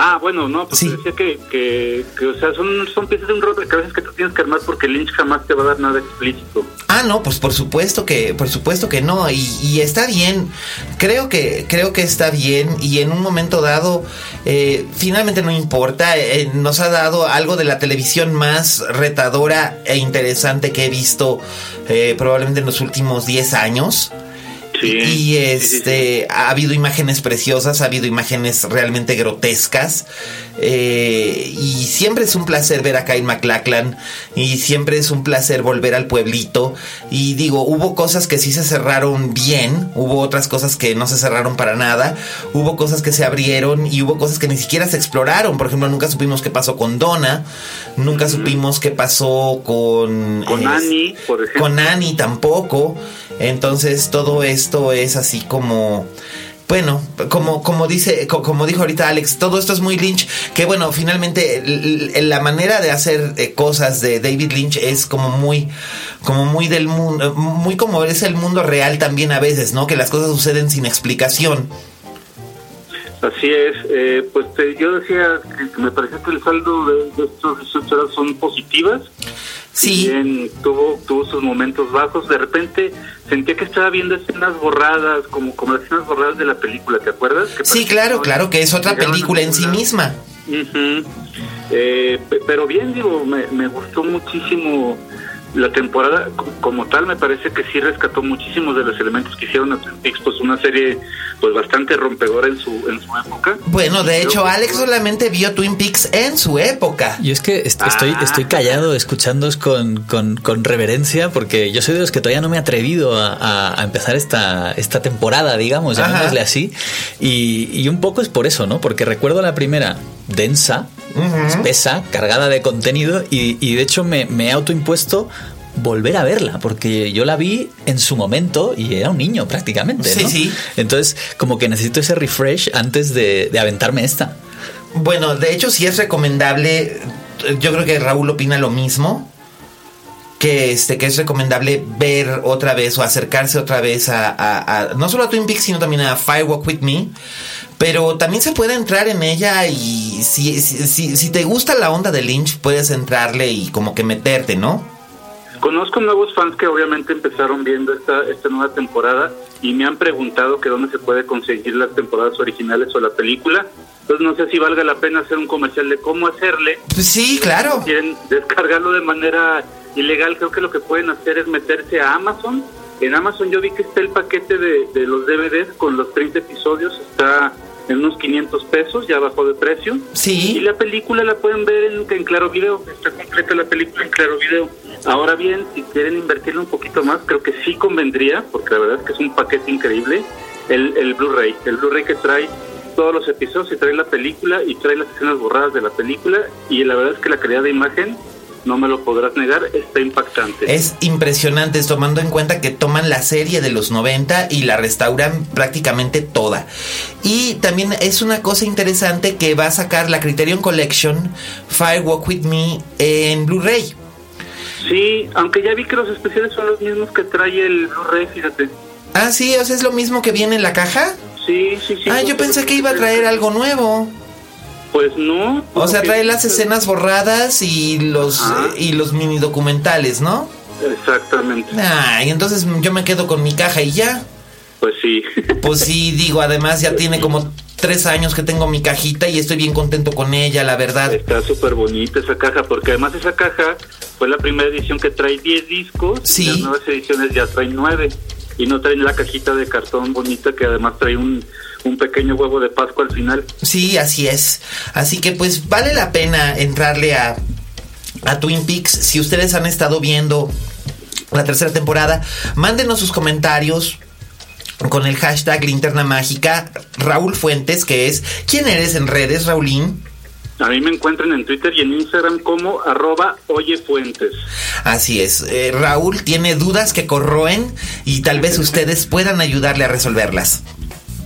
Ah, bueno, no, pues decía que, que, o sea, son, son piezas de un rompecabezas que tú tienes que armar porque Lynch jamás te va a dar nada explícito. Ah, no, pues por supuesto que, por supuesto que no, y, y está bien, creo que, creo que está bien, y en un momento dado, eh, finalmente no importa, eh, nos ha dado algo de la televisión más retadora e interesante que he visto eh, probablemente en los últimos 10 años y este ha habido imágenes preciosas, ha habido imágenes realmente grotescas. Eh, y siempre es un placer ver a Kyle MacLachlan y siempre es un placer volver al pueblito. Y digo, hubo cosas que sí se cerraron bien, hubo otras cosas que no se cerraron para nada, hubo cosas que se abrieron y hubo cosas que ni siquiera se exploraron. Por ejemplo, nunca supimos qué pasó con Donna, nunca supimos qué pasó con... Con es- Annie, por ejemplo. Con Annie tampoco. Entonces todo esto es así como... Bueno, como, como dice, co- como dijo ahorita Alex, todo esto es muy Lynch, que bueno, finalmente la manera de hacer eh, cosas de David Lynch es como muy, como muy del mundo, muy como es el mundo real también a veces, ¿no? Que las cosas suceden sin explicación. Así es, eh, pues te- yo decía que me parecía que el saldo de, de estos 18 horas son positivas. Si Sí, bien tuvo, tuvo sus momentos bajos, de repente sentía que estaba viendo escenas borradas, como, como las escenas borradas de la película, ¿te acuerdas? Que sí, claro, claro que es otra película en sí misma. Eh, pe- pero bien, digo, me, me gustó muchísimo la temporada co- como tal, me parece que sí rescató muchísimos de los elementos que hicieron a Twin Peaks, pues una serie pues bastante rompedora en su en su época. Bueno, de hecho, Alex solamente vio Twin Peaks en su época. Yo es que est- estoy, Ah. estoy callado escuchándoos con, con, con reverencia porque yo soy de los que todavía no me he atrevido a, a- a empezar esta, esta temporada, digamos, Ajá. llamémosle así. Y, y un poco es por eso, ¿no? Porque recuerdo la primera densa, espesa, cargada de contenido y, y de hecho me, me he autoimpuesto volver a verla porque yo la vi en su momento y era un niño prácticamente, Sí, ¿no? sí. Entonces como que necesito ese refresh antes de, de aventarme esta. Bueno, de hecho sí es recomendable, yo creo que Raúl opina lo mismo, que este que es recomendable ver otra vez o acercarse otra vez a, a- a- no solo a Twin Peaks sino también a Firewalk with Me, pero también se puede entrar en ella y si, si, si, si te gusta la onda de Lynch puedes entrarle y como que meterte, ¿no? Conozco nuevos fans que obviamente empezaron viendo esta, esta nueva temporada y me han preguntado que dónde se puede conseguir las temporadas originales o la película. Entonces no sé si valga la pena hacer un comercial de cómo hacerle. Pues sí, claro. Si quieren descargarlo de manera ilegal, creo que lo que pueden hacer es meterse a Amazon. En Amazon yo vi que está el paquete de, de los DVDs con los 30 episodios, está en unos 500 pesos, ya bajó de precio. Y Sí. la película la pueden ver en, en Claro Video, está completa la película en Claro Video. Ahora bien, si quieren invertirle un poquito más, creo que sí convendría, porque la verdad es que es un paquete increíble, el, el Blu-ray. El Blu-ray que trae todos los episodios y trae la película y trae las escenas borradas de la película y la verdad es que la calidad de imagen, no me lo podrás negar, está impactante. Es impresionante tomando en cuenta que toman la serie de los 90 y la restauran prácticamente toda. Y también es una cosa interesante que va a sacar la Criterion Collection Firewalk With Me en Blu-ray. Sí, aunque ya vi que los especiales son los mismos que trae el Blu-ray, fíjate. Ah, sí, o sea, es lo mismo que viene en la caja. Sí, sí, sí. Ah, yo pensé que iba a traer algo nuevo. Pues no. O sea, trae las escenas borradas y los eh, y los mini documentales, ¿no? Exactamente. Ah, y entonces yo me quedo con mi caja y ya. Pues sí. Pues sí, digo, además ya tiene como tres años que tengo mi cajita y estoy bien contento con ella, la verdad. Está súper bonita esa caja, porque además esa caja fue la primera edición que trae 10 discos. Sí. Y las nuevas ediciones ya traen 9. Y no traen la cajita de cartón bonita que además trae un, un pequeño huevo de Pascua al final. Sí, así es. Así que pues vale la pena entrarle a, a Twin Peaks. Si ustedes han estado viendo la tercera temporada, mándenos sus comentarios con el hashtag linterna mágica Raúl Fuentes, que es ¿quién eres en redes, Raulín? A mí me encuentran en Twitter y en Instagram como arroba oyefuentes. Así es, eh, Raúl tiene dudas que corroen y tal vez ustedes puedan ayudarle a resolverlas.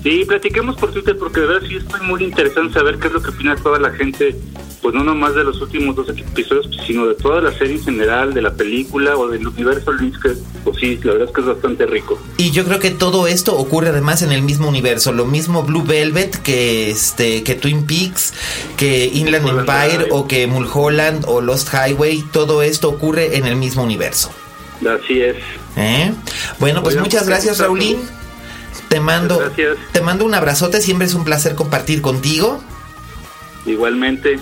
Sí, platiquemos por Twitter porque de verdad sí estoy muy interesado en saber qué es lo que opina toda la gente, pues no nomás de los últimos dos episodios, sino de toda la serie en general, de la película o del universo Lynch, que pues sí, la verdad es que es bastante rico. Y yo creo que todo esto ocurre además en el mismo universo, lo mismo Blue Velvet que este que Twin Peaks, que Inland Mulholland Empire Drive. o que Mulholland o Lost Highway, todo esto ocurre en el mismo universo. Así es. ¿eh? Bueno, pues muchas pues, gracias. Raulín. Te mando gracias. te mando un abrazote, siempre es un placer compartir contigo. Igualmente.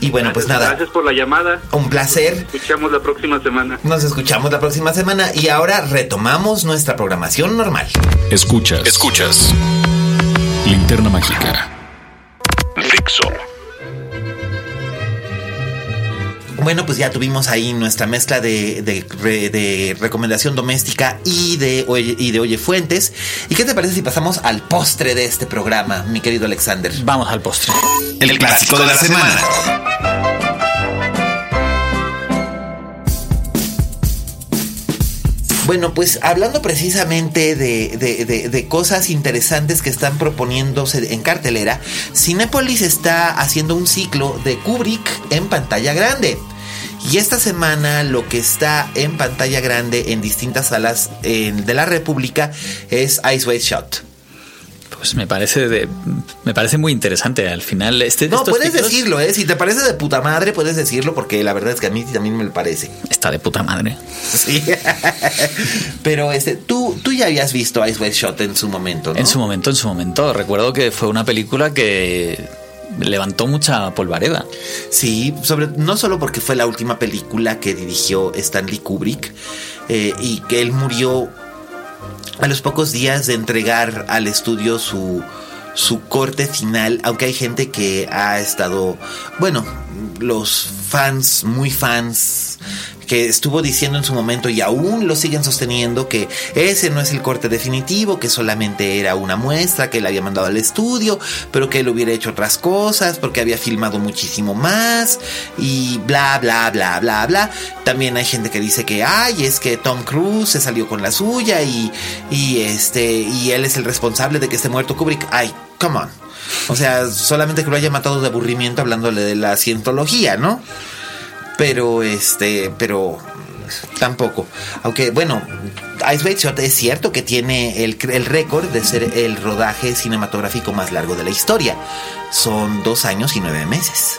Y bueno, pues nada, Gracias por la llamada. un placer. Escuchamos la próxima semana. Nos escuchamos la próxima semana y ahora retomamos nuestra programación normal. Escuchas. Escuchas. Linterna mágica. Dixo. Bueno, pues ya tuvimos ahí nuestra mezcla de, de, re- de recomendación doméstica y de, Oye- y de Oye Fuentes. ¿Y qué te parece si pasamos al postre de este programa, mi querido Alexander? Vamos al postre. El clásico de la semana. Bueno, pues hablando precisamente de, de- de- de cosas interesantes que están proponiéndose en cartelera, Cinépolis está haciendo un ciclo de Kubrick en pantalla grande. Y esta semana lo que está en pantalla grande en distintas salas eh, de la República es Ice White Shot. Pues me parece de, me parece muy interesante. Al final, este No, puedes decirlo, ¿eh? Si te parece de puta madre, puedes decirlo porque la verdad es que a mí también me lo parece. está de puta madre. Sí. Pero este, tú, tú ya habías visto Ice White Shot en su momento, ¿no? En su momento, en su momento. Recuerdo que fue una película que levantó mucha polvareda. Sí, sobre, no solo porque fue la última película que dirigió Stanley Kubrick eh, y que él murió a los pocos días de entregar al estudio su, su corte final, aunque hay gente que ha estado, bueno, los fans, muy fans, que estuvo diciendo en su momento y aún lo siguen sosteniendo que ese no es el corte definitivo, que solamente era una muestra que él había mandado al estudio, pero que él hubiera hecho otras cosas, porque había filmado muchísimo más y bla, bla, bla, bla, bla. También hay gente que dice que, ay, es que Tom Cruise se salió con la suya y, y este, y él es el responsable de que esté muerto Kubrick. Ay, come on. O sea, solamente que lo haya matado de aburrimiento hablándole de la cientología, ¿no? Pero este, pero tampoco. Aunque bueno, Ice White Shot es cierto que tiene el, el récord de ser el rodaje cinematográfico más largo de la historia. Son dos años y nueve meses.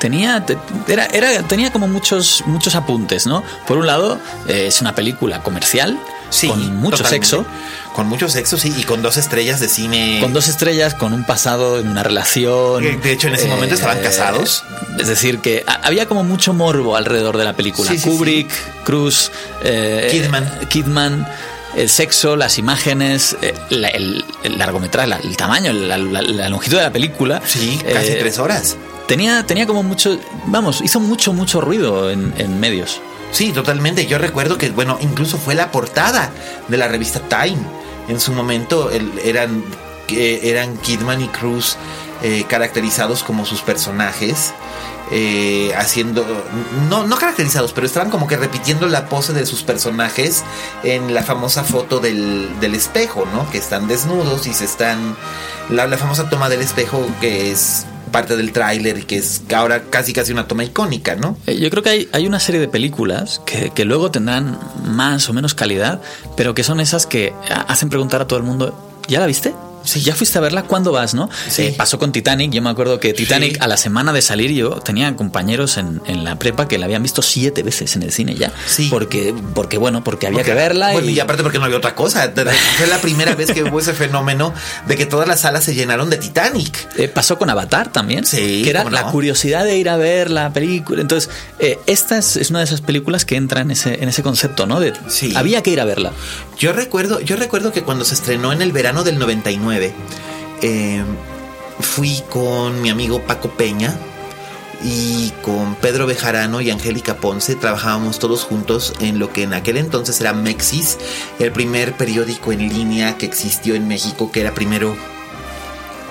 Tenía, te- era, era, tenía como muchos, muchos apuntes, ¿no? Por un lado, eh, es una película comercial, con mucho totalmente. sexo, Con mucho sexo, sí, y con dos estrellas de cine. con dos estrellas, con un pasado en una relación. De hecho, en ese momento estaban casados. Es decir, que ha- había como mucho morbo alrededor de la película. Sí, sí, Kubrick, Cruz, eh, Kidman. Kidman, el sexo, las imágenes, eh, el, el largometraje, la- el tamaño, la, la- la longitud de la película. Sí, casi Eh, tres horas. Tenía, tenía como mucho, vamos, hizo mucho, mucho ruido en, en medios. Sí, totalmente. Yo recuerdo que, bueno, incluso fue la portada de la revista Time. En su momento eran, eh, eran Kidman y Cruz eh, caracterizados como sus personajes. eh, haciendo no, no caracterizados pero estaban como que repitiendo la pose de sus personajes en la famosa foto del, del espejo no que están desnudos y se están la, la famosa toma del espejo que es parte del tráiler y que es ahora casi casi una toma icónica no Eh, Yo creo que hay, hay una serie de películas que, que luego tendrán más o menos calidad, pero que son esas que ha- hacen preguntar a todo el mundo, ¿ya la viste? Sí. ¿Ya fuiste a verla? ¿Cuándo vas, no? Sí. Eh, pasó con Titanic. Yo me acuerdo que Titanic, Sí. a la semana de salir, yo tenía compañeros en, en la prepa que la habían visto siete veces en el cine ya. Sí. Porque, porque bueno, porque había Porque- que verla. Bueno, y, y aparte porque no había otra cosa. Fue la primera vez que hubo ese fenómeno de que todas las salas se llenaron de Titanic. Eh, pasó con Avatar también. Sí, Que era no. la curiosidad de ir a ver la película. Entonces, eh, esta es, es una de esas películas que entra en ese, en ese concepto, ¿no? De Sí. había que ir a verla. Yo recuerdo, yo recuerdo que cuando se estrenó en el verano del 99, eh, fui con mi amigo Paco Peña y con Pedro Bejarano y Angélica Ponce. Trabajábamos todos juntos en lo que en aquel entonces era Mexis, el primer periódico en línea que existió en México, que era primero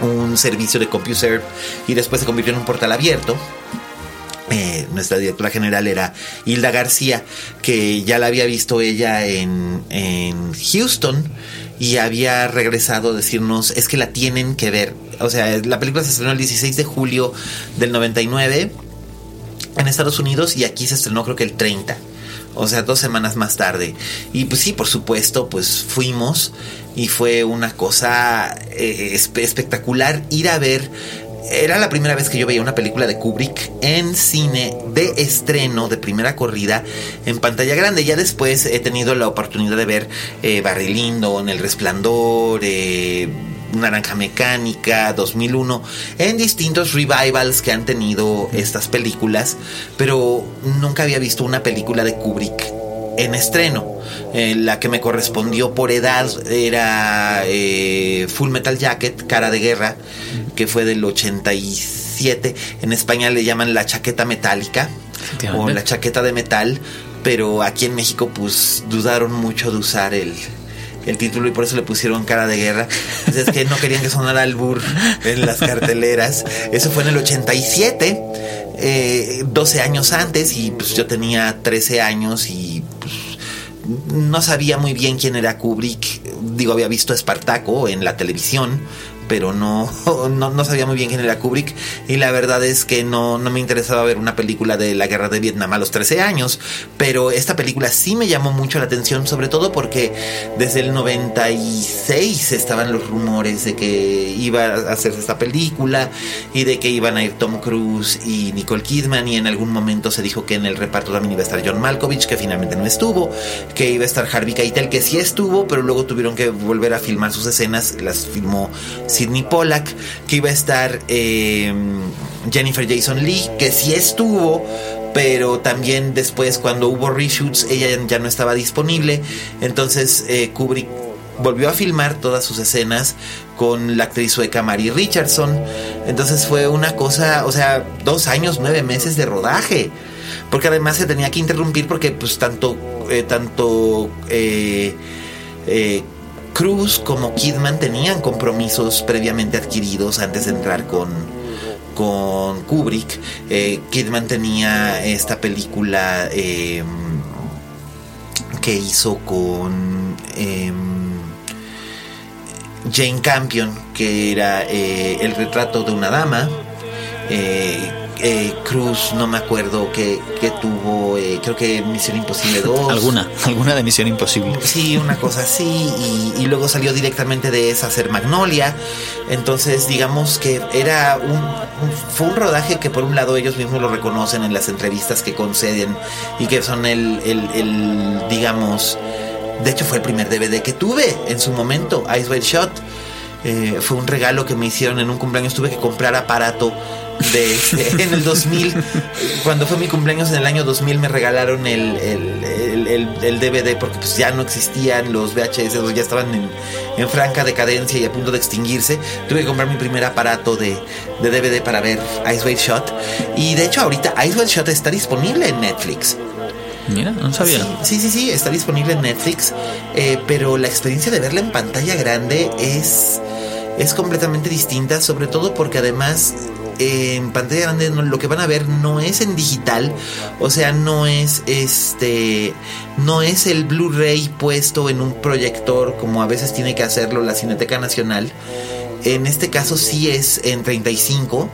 un servicio de CompuServe y después se convirtió en un portal abierto. Eh, nuestra directora general era Hilda García, que ya la había visto ella en, en Houston y había regresado a decirnos, es que la tienen que ver. O sea, la película se estrenó el 16 de julio del 99 en Estados Unidos y aquí se estrenó creo que el 30. O sea, dos semanas más tarde. Y pues sí, por supuesto, pues fuimos y fue una cosa eh, espe- espectacular ir a ver. Era la primera vez que yo veía una película de Kubrick en cine de estreno, de primera corrida, en pantalla grande. Ya después he tenido la oportunidad de ver eh, Barry Lyndon, El Resplandor, eh, Naranja Mecánica, 2001, en distintos revivals que han tenido estas películas, pero nunca había visto una película de Kubrick en estreno. Eh, la que me correspondió por edad era eh, Full Metal Jacket, Cara de Guerra, que fue del 87. En España le llaman La Chaqueta Metálica. o la chaqueta de metal, pero aquí en México pues dudaron mucho de usar el, el título y por eso le pusieron cara de guerra. Pues es que no querían que sonara el burr en las carteleras. Eso fue en el 87, eh, 12 años antes, y pues yo tenía 13 años y no sabía muy bien quién era Kubrick. Digo, había visto a Espartaco en la televisión, pero no, no, sabía muy bien quién era Kubrick y la verdad es que no, no me interesaba ver una película de la guerra de Vietnam a los 13 años, pero esta película sí me llamó mucho la atención, sobre todo porque desde el 96 estaban los rumores de que iba a hacerse esta película y de que iban a ir Tom Cruise y Nicole Kidman y en algún momento se dijo que en el reparto también iba a estar John Malkovich, que finalmente no estuvo, que iba a estar Harvey Keitel, que sí estuvo, pero luego tuvieron que volver a filmar sus escenas, las filmó Sidney Pollack, que iba a estar eh, Jennifer Jason Lee, que sí estuvo, pero también después cuando hubo reshoots ella ya no estaba disponible, entonces eh, Kubrick volvió a filmar todas sus escenas con la actriz sueca Mary Richardson, entonces fue una cosa, o sea, dos años, nueve meses de rodaje, porque además se tenía que interrumpir porque pues tanto, eh, tanto, Cruz como Kidman tenían compromisos previamente adquiridos antes de entrar con, con Kubrick. Eh, Kidman tenía esta película em, que hizo con em, Jane Campion, que era eh, el retrato de una dama. Eh, Cruz, no me acuerdo que, tuvo, eh, creo que Misión Imposible 2. alguna, alguna de Misión Imposible. Sí, una cosa así, y, luego salió directamente de esa hacer Magnolia. Entonces, digamos que era un, fue un rodaje que por un lado ellos mismos lo reconocen en las entrevistas que conceden y que son el, el, digamos, de hecho fue el primer DVD que tuve en su momento, Ice White Shot. Eh, fue un regalo que me hicieron en un cumpleaños, tuve que comprar aparato de, en el 2000, cuando fue mi cumpleaños en el año 2000, me regalaron el, el, DVD porque pues ya no existían los VHS, ya estaban en, franca decadencia y a punto de extinguirse. Tuve que comprar mi primer aparato de, de DVD para ver Ice White Shot. Y de hecho, ahorita Ice White Shot está disponible en Netflix. Mira, no sabía. Sí, sí, sí, está disponible en Netflix. Eh, pero la experiencia de verla en pantalla grande es, es completamente distinta, sobre todo porque además en pantalla grande lo que van a ver no es en digital, o sea, no es este no es el Blu-ray puesto en un proyector como a veces tiene que hacerlo la Cineteca Nacional. En este caso sí es en 35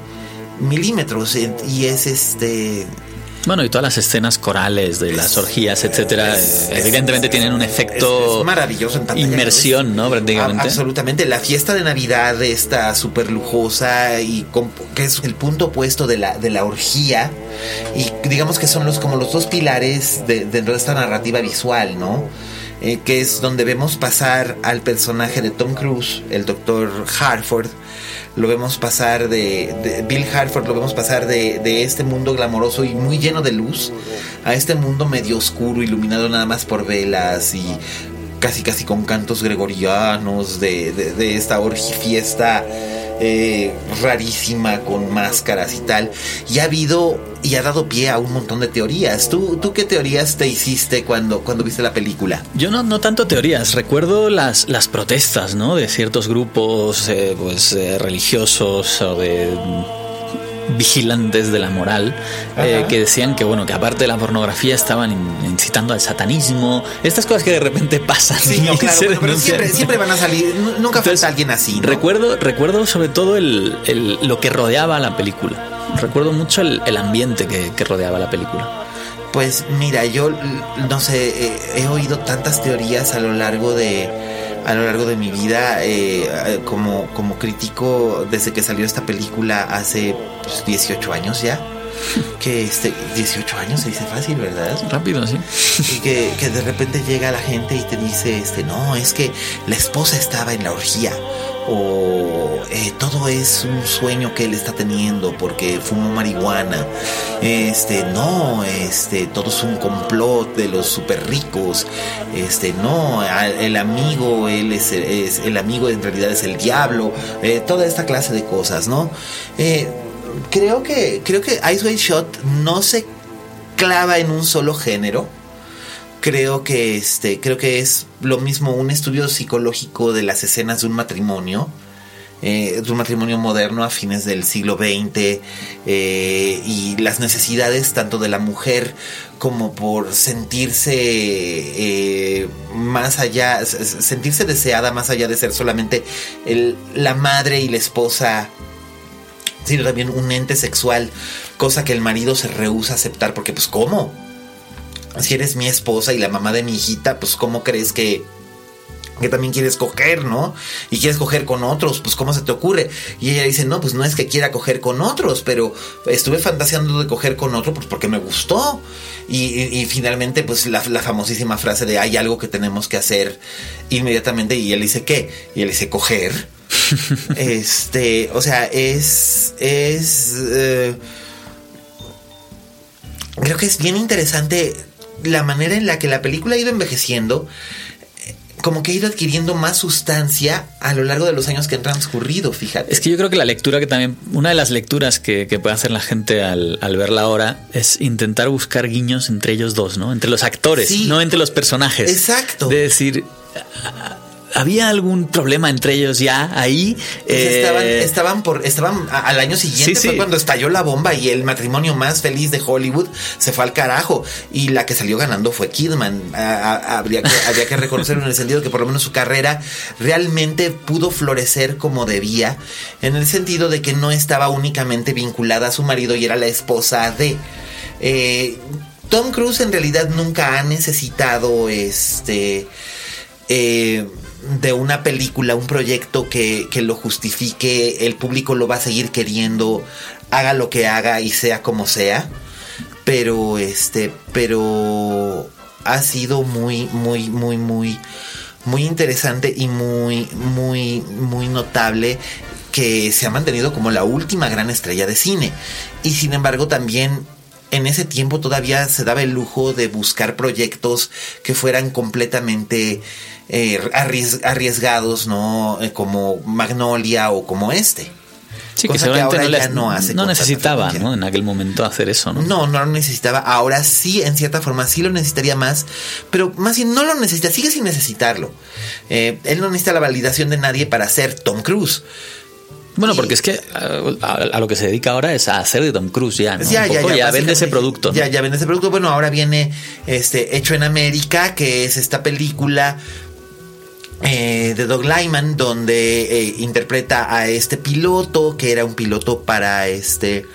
milímetros y es este bueno, y todas las escenas corales de las orgías, etcétera, evidentemente tienen un efecto maravilloso en inmersión, ¿no? Prácticamente. absolutamente. La fiesta de Navidad está súper lujosa y que es el punto opuesto de la, de la orgía. Y digamos que son los como los dos pilares de, dentro de esta narrativa visual, ¿no? Eh, que es donde vemos pasar al personaje de Tom Cruise, el doctor Harford, lo vemos pasar de, Bill Harford, lo vemos pasar de, de, este mundo glamoroso y muy lleno de luz a este mundo medio oscuro, iluminado nada más por velas y casi casi con cantos gregorianos de, de esta orgifiesta eh, rarísima con máscaras y tal. Y ha habido y ha dado pie a un montón de teorías. ¿Tú, tú qué teorías te hiciste cuando, cuando viste la película? Yo no, no tanto teorías, recuerdo las, las protestas ¿no? de ciertos grupos eh, pues, eh, religiosos o de vigilantes de la moral eh, que decían que bueno que aparte de la pornografía estaban incitando al satanismo estas cosas que de repente pasan sí, claro, pero siempre, van a salir nunca falta alguien así recuerdo recuerdo sobre todo el, lo que rodeaba la película. Recuerdo mucho el, ambiente que, que rodeaba la película. Pues mira yo no sé eh, he oído tantas teorías a lo largo de a lo largo de mi vida eh, como, como crítico desde que salió esta película hace 18 pues, años ya. Que este, 18 años se dice fácil, ¿verdad? Rápido, sí. Y que, que de repente llega la gente y te dice, este, no, es que la esposa estaba en la orgía o eh, todo es un sueño que él está teniendo porque fumó marihuana. Este, no, este, todo es un complot de los super ricos. Este, no, el amigo, él es, el amigo en realidad es el diablo. Eh, toda esta clase de cosas, ¿no? Eh, creo que, creo que Ice White Shot no se clava en un solo género. Creo que este, creo que es lo mismo un estudio psicológico de las escenas de un matrimonio. eh, de un matrimonio moderno a fines del siglo XX eh, y las necesidades tanto de la mujer como por sentirse eh, más allá, sentirse deseada más allá de ser solamente la madre y la esposa sino también un ente sexual, cosa que el marido se rehúsa a aceptar, porque pues ¿cómo? Si eres mi esposa y la mamá de mi hijita, pues ¿cómo crees que, que también quieres coger, ¿no? Y quieres coger con otros, pues ¿cómo se te ocurre? Y ella dice, no, pues no es que quiera coger con otros, pero estuve fantaseando de coger con otro pues porque me gustó. Y, y- y finalmente, pues la, la famosísima frase de hay algo que tenemos que hacer inmediatamente. Y él dice, ¿qué? Y él dice, coger. este, o sea, es. Es. eh, creo que es bien interesante la manera en la que la película ha ido envejeciendo. eh, Como que ha ido adquiriendo más sustancia a lo largo de los años que han transcurrido, fíjate. Es que yo creo que la lectura que también, una de las lecturas que, que puede hacer la gente al, al verla ahora es intentar buscar guiños entre ellos dos, ¿no? Entre los actores, Sí. no entre los personajes. Exacto. De decir, ¿había algún problema entre ellos ya ahí? Pues Eh, estaban, estaban por, estaban a- al año siguiente Sí, sí. fue cuando estalló la bomba y el matrimonio más feliz de Hollywood se fue al carajo y la que salió ganando fue Kidman. A- a- habría que, habría que reconocerlo en el sentido que por lo menos su carrera realmente pudo florecer como debía, en el sentido de que no estaba únicamente vinculada a su marido y era la esposa de. Eh, Tom Cruise en realidad nunca ha necesitado este eh, de una película, un proyecto que, que lo justifique, el público lo va a seguir queriendo, haga lo que haga y sea como sea. Pero este, pero ha sido muy, muy, muy, muy, muy interesante y muy, muy, muy notable que se ha mantenido como la última gran estrella de cine. Y sin embargo también en ese tiempo todavía se daba el lujo de buscar proyectos que fueran completamente eh, arries- arriesgados, ¿no? Eh, como Magnolia o como este. Sí, Cosa que ahora no, ya no hace no necesitaba. ¿no? En aquel momento hacer eso, ¿no? No, no lo necesitaba. Ahora sí, en cierta forma, sí lo necesitaría más. Pero más bien no lo necesita, sigue sin necesitarlo. Eh, él no necesita la validación de nadie para ser Tom Cruise. Bueno, porque es que a, a- a lo que se dedica ahora es a hacer de Tom Cruise ya, ¿no? Ya, Un ya, poco ya, ya vende ese producto. ¿no? Ya, ya vende ese producto. Bueno, ahora viene este Hecho en América, que es esta película eh, de Doug Lyman, donde eh, interpreta a este piloto, que era un piloto para este.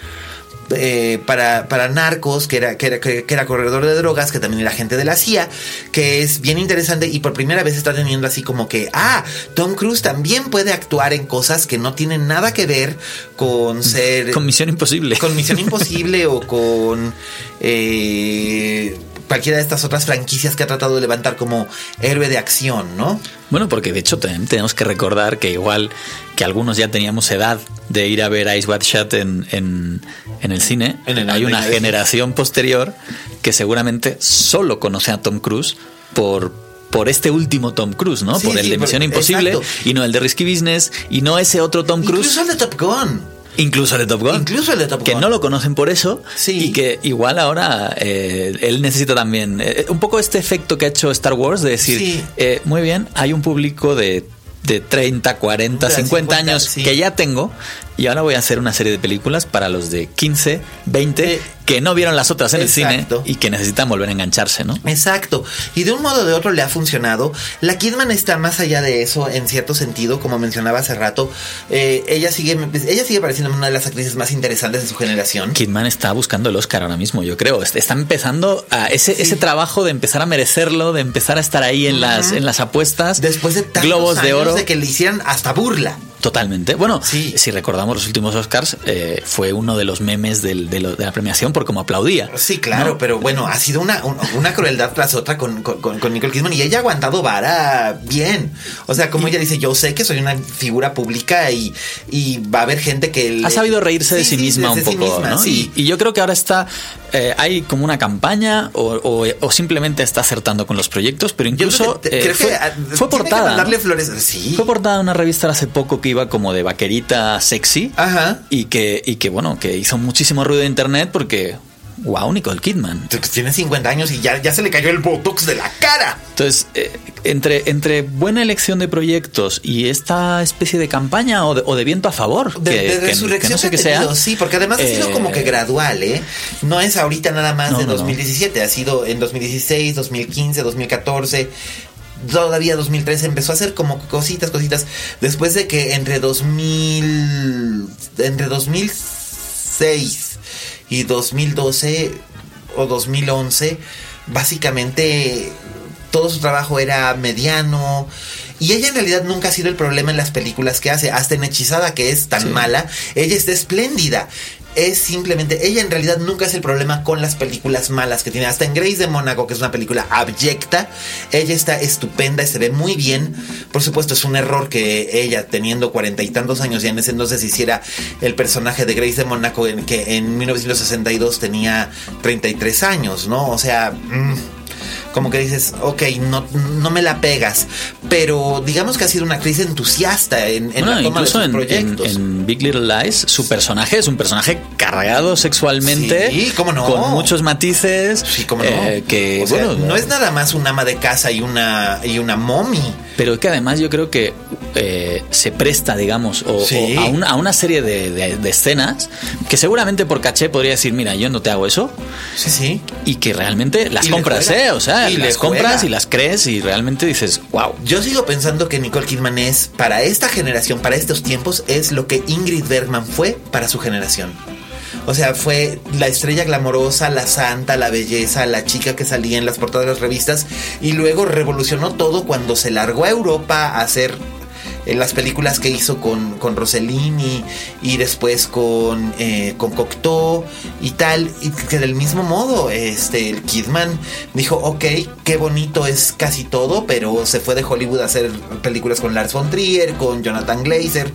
eh, para, para narcos, que era, que, era, que, era corredor de drogas, que también era agente de la CIA, que es bien interesante y por primera vez está teniendo así como que, ah, Tom Cruise también puede actuar en cosas que no tienen nada que ver con ser... Con Misión Imposible. Con Misión Imposible o con eh, cualquiera de estas otras franquicias que ha tratado de levantar como héroe de acción, ¿no? Bueno, porque de hecho también tenemos que recordar que igual que algunos ya teníamos edad de ir a ver Ice Shot en, en, en el cine, En el hay una 99. generación posterior que seguramente solo conoce a Tom Cruise por por este último Tom Cruise, ¿no? Sí, por el sí, de por- Misión Imposible exacto. y no el de Risky Business y no ese otro Tom Cruise. Incluso el de Top Gun. Incluso el de Top Gun. Incluso el de Top Que Gun. no lo conocen por eso. Sí. Y que igual ahora eh, él necesita también. eh, un poco este efecto que ha hecho Star Wars de decir: Sí. eh, muy bien, hay un público de, de 30, 40, De 50, 50, años sí. que ya tengo. Y ahora voy a hacer una serie de películas para los de 15, 20 Eh, que no vieron las otras en exacto. el cine y que necesitan volver a engancharse, ¿no? Exacto. Y de un modo o de otro le ha funcionado. La Kidman está más allá de eso, en cierto sentido, como mencionaba hace rato. Eh, ella sigue, ella sigue pareciendo una de las actrices más interesantes de su generación. Kidman está buscando el Oscar ahora mismo, yo creo. Est- Está empezando a ese, ese trabajo de empezar a merecerlo, de empezar a estar ahí en las, en las apuestas. Después de tantos globos de años oro. de que le hicieran hasta burla. Totalmente. Bueno, Sí. si recordamos los últimos Oscars, eh, fue uno de los memes del- de, lo- de la premiación por cómo aplaudía. Sí, claro, ¿no? pero bueno, ha sido una, un- una crueldad tras otra con, con, con- Nicole Kidman y ella ha aguantado vara bien. O sea, como ella dice, yo sé que soy una figura pública y, y va a haber gente que... le- Ha sabido reírse de sí, misma un poco, misma, ¿no? sí. Y, y yo creo que ahora está, eh, hay como una campaña o, o- o simplemente está acertando con los proyectos, pero Yo incluso creo que- eh, creo que, fue, fue tiene que portada. mandarle flores. Sí. Fue portada una revista hace poco que iba como de vaquerita sexy. Ajá. Y que, y que bueno, que hizo muchísimo ruido en internet porque wow, Nicole Kidman. Tiene 50 años y ya, ya se le cayó el botox de la cara. Entonces, eh, entre, entre buena elección de proyectos y esta especie de campaña o de, o de viento a favor, De, que, de que resurrección no sé que tenido, sea. sí, porque además ha sido eh, como que gradual, ¿eh? No es ahorita nada más No, de no, no. 2017, ha sido en 2016, 2015, 2014. Todavía 2013 empezó a hacer como cositas, cositas. Después de que entre 2000, entre 2006 y 2012 o 2011, básicamente todo su trabajo era mediano. Y ella en realidad nunca ha sido el problema en las películas que hace. Hasta en Hechizada, que es tan Sí. mala, ella está espléndida. Es simplemente, ella en realidad nunca es el problema con las películas malas que tiene. Hasta en Grace de Mónaco, que es una película abyecta, ella está estupenda y se ve muy bien. Por supuesto, es un error que ella, teniendo cuarenta y tantos años, ya en ese entonces hiciera el personaje de Grace de Mónaco, en, que en 1962 tenía 33 años, ¿no? O sea... mm, como que dices, ok, no, no me la pegas, pero digamos que ha sido una actriz entusiasta en, en Bueno, la toma de incluso sus en, proyectos. en- en Big Little Lies, su personaje es un personaje cargado sexualmente. Sí, cómo no. Con muchos matices. Sí, como no. eh, que, O sea, bueno, no es nada más un ama de casa y una, y una mommy. Pero que además yo creo que eh, se presta, digamos, o, Sí. o a, una, a una serie de, de- de escenas que seguramente por caché podría decir, mira, yo no te hago eso, Sí, sí. y que realmente las Y compras. ¿eh? O sea, Y las compras juega. y las crees y realmente dices, wow. Yo sigo pensando que Nicole Kidman es, para esta generación, para estos tiempos, es lo que Ingrid Bergman fue para su generación. O sea, fue la estrella glamorosa, la santa, la belleza, la chica que salía en las portadas de las revistas y luego revolucionó todo cuando se largó a Europa a hacer las películas que hizo con, con Rossellini y después con, eh, con Cocteau y tal, y que del mismo modo, este, el Kidman dijo, ok, qué bonito es casi todo, pero se fue de Hollywood a hacer películas con Lars von Trier, con Jonathan Glazer,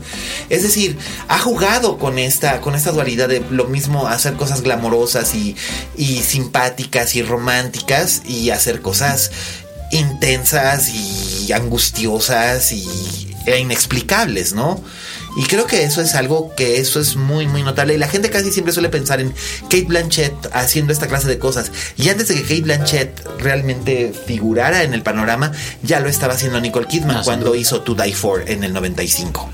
es decir, ha jugado con esta, con esta dualidad de lo mismo hacer cosas glamorosas y, y simpáticas y románticas y hacer cosas intensas y angustiosas y e inexplicables, ¿no? Y creo que eso es algo que eso es muy muy notable y la gente casi siempre suele pensar en Kate Blanchett haciendo esta clase de cosas y antes de que Kate Blanchett realmente figurara en el panorama ya lo estaba haciendo Nicole Kidman Ah, cuando hizo To Die For en el 95.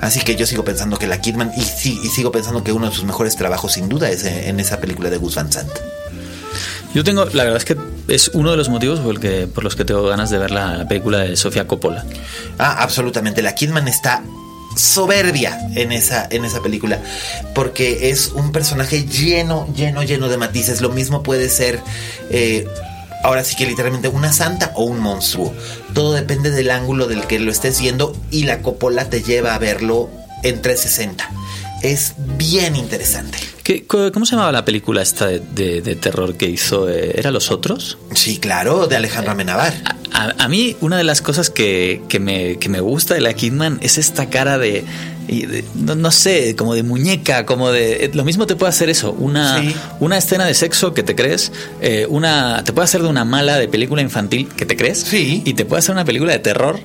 Así que yo sigo pensando que la Kidman y, sí, y sigo pensando que uno de sus mejores trabajos sin duda es en, en esa película de Gus Van Sant. Yo tengo, la verdad es que es uno de los motivos por, el que, por los que tengo ganas de ver la, la película de Sofía Coppola. Ah, absolutamente. La Kidman está soberbia en esa, en esa película. Porque es un personaje lleno, lleno, lleno de matices. Lo mismo puede ser. eh, Ahora sí que literalmente una santa o un monstruo. Todo depende del ángulo del que lo estés viendo y la Coppola te lleva a verlo en 360. Es bien interesante. ¿Qué- ¿Cómo se llamaba la película esta de, de- de terror que hizo? Eh, ¿Era Los Otros? Sí, claro, de Alejandro Amenabar. A, a mí una de las cosas que, que me, que me gusta de la Kidman es esta cara de, y de- no, no sé, como de muñeca, como de... eh, Lo mismo te puede hacer eso, una, Sí. una escena de sexo que te crees, eh, una te puede hacer de una mala de película infantil que te crees, Sí. y te puede hacer una película de terror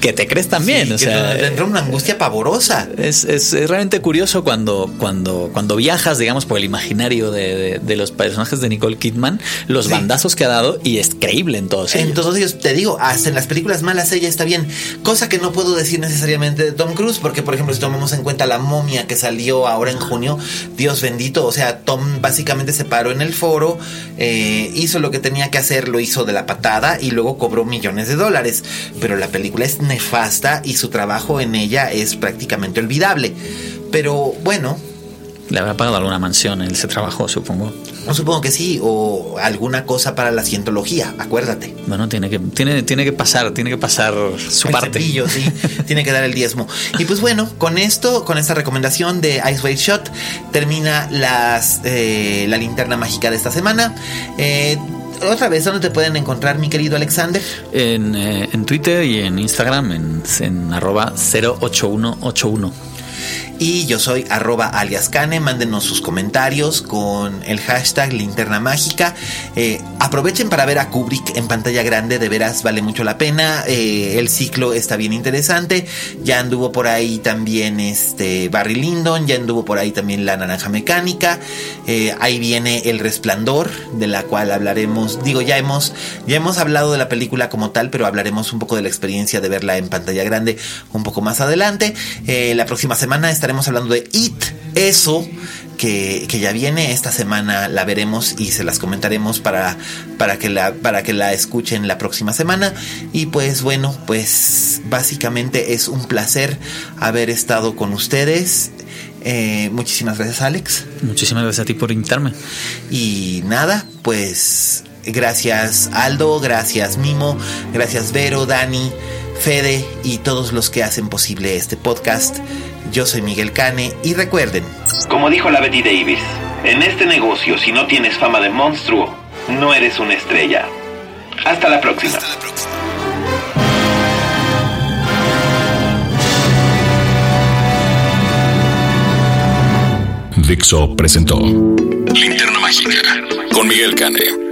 que te crees también. Sí, o sea, te entra una angustia pavorosa. es, es- es realmente curioso cuando, cuando, cuando viajas, digamos, por el imaginario de, de- de los personajes de Nicole Kidman, los Sí. bandazos que ha dado y es creíble en todos ellos. En todos ellos, te digo, hasta en las películas malas ella está bien. Cosa que no puedo decir necesariamente de Tom Cruise, porque por ejemplo, si tomamos en cuenta la momia que salió ahora en junio, Dios bendito, o sea, Tom básicamente se paró en el foro, eh, hizo lo que tenía que hacer, lo hizo de la patada y luego cobró millones de dólares. Pero la película es nefasta y su trabajo en ella es prácticamente olvidable. Pero bueno, Le habrá pagado alguna mansión en ese trabajo, supongo. supongo que sí, o alguna cosa para la cientología, acuérdate. Bueno, tiene que, tiene, tiene que pasar, tiene que pasar su El parte. cepillo, sí, tiene que dar el diezmo. Y pues bueno, con esto, con esta recomendación de Ice White Shot, termina las, eh, la linterna mágica de esta semana. Eh, otra vez, ¿dónde te pueden encontrar, mi querido Alexander? En, eh, en Twitter y en Instagram, en, en arroba 08181. Y yo soy arroba aliascane. Mándenos sus comentarios con el hashtag linterna mágica. Eh, aprovechen para ver a Kubrick en pantalla grande. De veras vale mucho la pena. Eh, el ciclo está bien interesante. Ya anduvo por ahí también este Barry Lyndon. Ya anduvo por ahí también La Naranja Mecánica. Eh, ahí viene El Resplandor, de la cual hablaremos. Digo, ya hemos, ya hemos hablado de la película como tal, pero hablaremos un poco de la experiencia de verla en pantalla grande un poco más adelante. la próxima semana estaremos hablando de It, eso que, ya viene esta semana la veremos y se las comentaremos para, para, que la, para que la escuchen la próxima semana. Y pues bueno, pues básicamente es un placer haber estado con ustedes. Eh, muchísimas gracias Alex. Muchísimas gracias a ti por invitarme. Y nada, pues gracias Aldo, gracias Mimo, gracias Vero, Dani, Fede y todos los que hacen posible este podcast. Yo soy Miguel Cane y recuerden. Como dijo la Betty Davis, en este negocio si no tienes fama de monstruo, no eres una estrella. Hasta la próxima. Hasta la próxima. Dixo presentó Linterna Mágica con Miguel Cane.